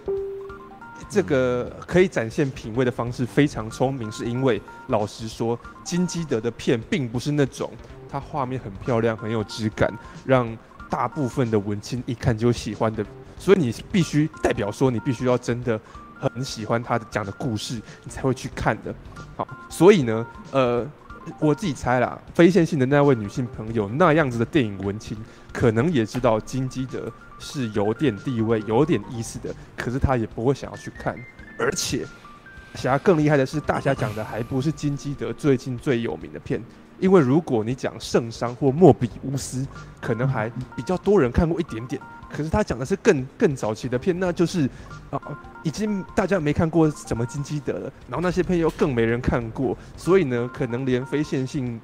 这个可以展现品味的方式非常聪明，是因为老实说，金基德的片并不是那种他画面很漂亮、很有质感，让大部分的文青一看就喜欢的。所以你必须代表说，你必须要真的。很喜欢他讲的故事，你才会去看的。好，所以呢，呃，我自己猜啦，非线性的那位女性朋友那样子的电影文青，可能也知道金基德是有点地位、有点意思的，可是他也不会想要去看。而且，侠更厉害的是，大侠讲的还不是金基德最近最有名的片，因为如果你讲圣殤或莫比乌斯，可能还比较多人看过一点点。可是他讲的是更更早期的片，那就是啊，已经大家没看过什么金基德了，然后那些片又更没人看过，所以呢，可能连非线性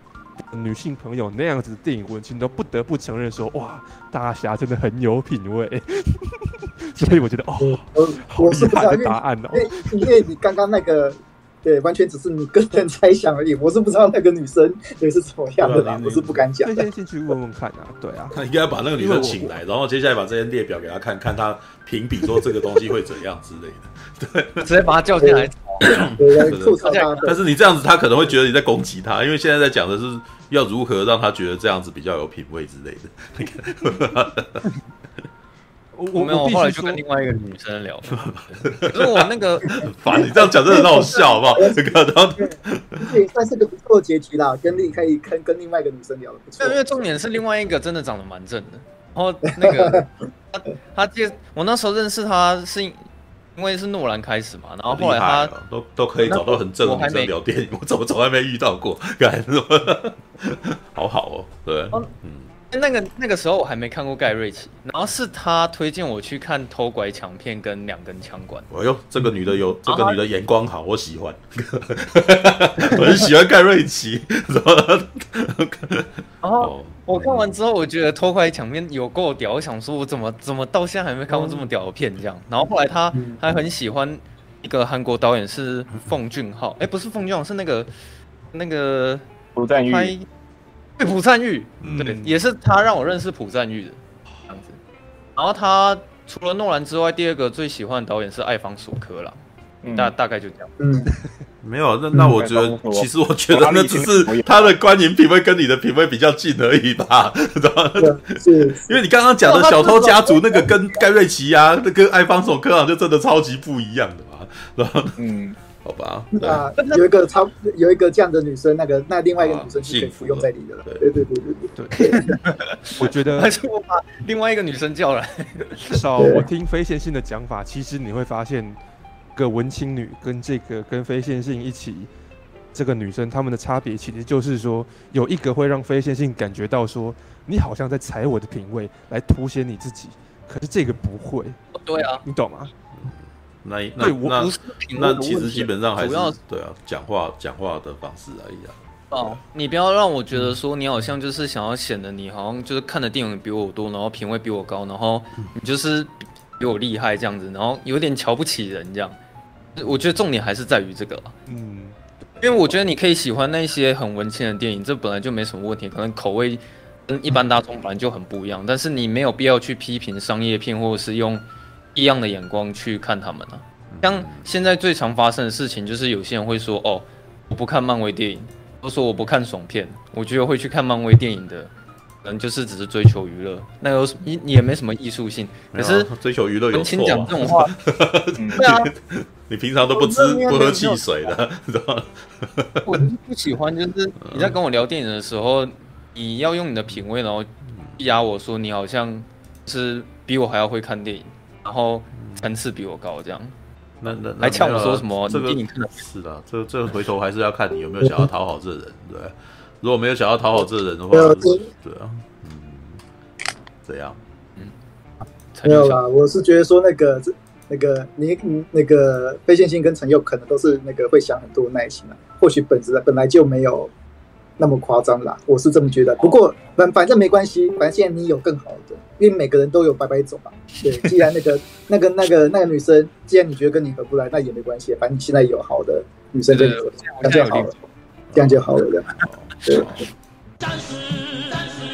女性朋友那样子的电影文青都不得不承认说，哇，大侠真的很有品味。[LAUGHS] 所以我觉得哦，我是不知道答案哦，因为因为你刚刚那个。对，完全只是你个人猜想而已。[LAUGHS] 我是不知道那个女生也 [LAUGHS] 是怎么样的啦，[LAUGHS] 我是不敢讲。先先去问问看啊，对啊。他应该把那个女生请来，然后接下来把这些列表给他看看，他评比说这个东西会怎样之类的。对，直接把他叫进来。对，吐槽他。但是你这样子，他可能会觉得你在攻击他，因为现在在讲的是要如何让他觉得这样子比较有品味之类的。我没有，我后来就跟另外一个女生聊。[LAUGHS] 可是我那个，[LAUGHS] 烦你这样讲真的很好笑，好不好？这个然后，对，算是个不错的结局啦。跟另可以跟跟另外一个女生聊的不错。因为重点是另外一个真的长得蛮正的。然后那个 [LAUGHS] 他他介我那时候认识他是因为是诺兰开始嘛，然后后来他都都可以找到很正的女生聊电影，我怎么从来没遇到过？干什么？好好哦，对，嗯。那个那个时候我还没看过盖瑞奇，然后是他推荐我去看偷拐抢骗跟两根枪管。哎呦，这个女的有这个女的眼光好，我喜欢，[LAUGHS] 我很喜欢盖瑞奇。然 [LAUGHS] 后我看完之后，我觉得偷拐抢骗有够屌，我想说我怎么怎么到现在还没看过这么屌的片这样。然后后来他还很喜欢一个韩国导演是奉俊昊，哎，不是奉俊昊，是那个那个朴赞郁。对朴赞玉，对，嗯、也是他让我认识朴赞玉的这样子。然后他除了诺兰之外，第二个最喜欢的导演是艾方索科啦，嗯、大大概就这样。嗯，[LAUGHS] 没有，那那我觉得，嗯、其实我觉得那只是他的观影品味跟你的品味比较近而已吧，知道吗？是，因为你刚刚讲的小偷家族那个跟盖瑞奇啊，那跟艾方索科啊，就真的超级不一样的嘛，然后嗯。好吧，那有一个超有一个这样的女生，那个那另外一个女生就可以服用在里的了。对对对对对对。[LAUGHS] 我觉得还是我把另外一个女生叫来。至 [LAUGHS] 少我听非线性的讲法，其实你会发现，个文青女跟这个跟非线性一起，这个女生她们的差别，其实就是说有一个会让非线性感觉到说你好像在踩我的品味来凸显你自己，可是这个不会。对啊，你懂吗？那那那那其实基本上还是对啊，讲话讲话的方式而已啊。哦，你不要让我觉得说你好像就是想要显得你好像就是看的电影比我多，然后品味比我高，然后你就是比我厉害这样子，然后有点瞧不起人这样。我觉得重点还是在于这个，嗯，因为我觉得你可以喜欢那些很文青的电影，这本来就没什么问题，可能口味跟一般大众本来就很不一样，但是你没有必要去批评商业片或者是用。一样的眼光去看他们啊，像现在最常发生的事情就是有些人会说哦，我不看漫威电影，都说我不看爽片。我觉得会去看漫威电影的，人就是只是追求娱乐，那有你你也没什么艺术性。可是追求娱乐有错讲这种话，[LAUGHS] 对啊，你平常都不吃不喝汽水的，知道吗？我不喜欢就是你在跟我聊电影的时候，你要用你的品味，然后压我说你好像是比我还要会看电影。然后层次比我高，这样，那那还呛我说什么？这个是的，这这回头还是要看你有没有想要讨好这人，对。如果没有想要讨好这人的话，对啊，嗯，怎样？嗯，没有啦，我是觉得说那个那个你那个非线性跟陈佑可能都是那个会想很多耐心啊，或许本质本来就没有。那么夸张啦，我是这么觉得。不过反反正没关系，反正现在你有更好的，因为每个人都有白白走嘛。对，既然那个 [LAUGHS] 那个那个那个女生，既然你觉得跟你合不来，那也没关系，反正你现在有好的女生跟你合，那就好了，这样就好了。这样，对。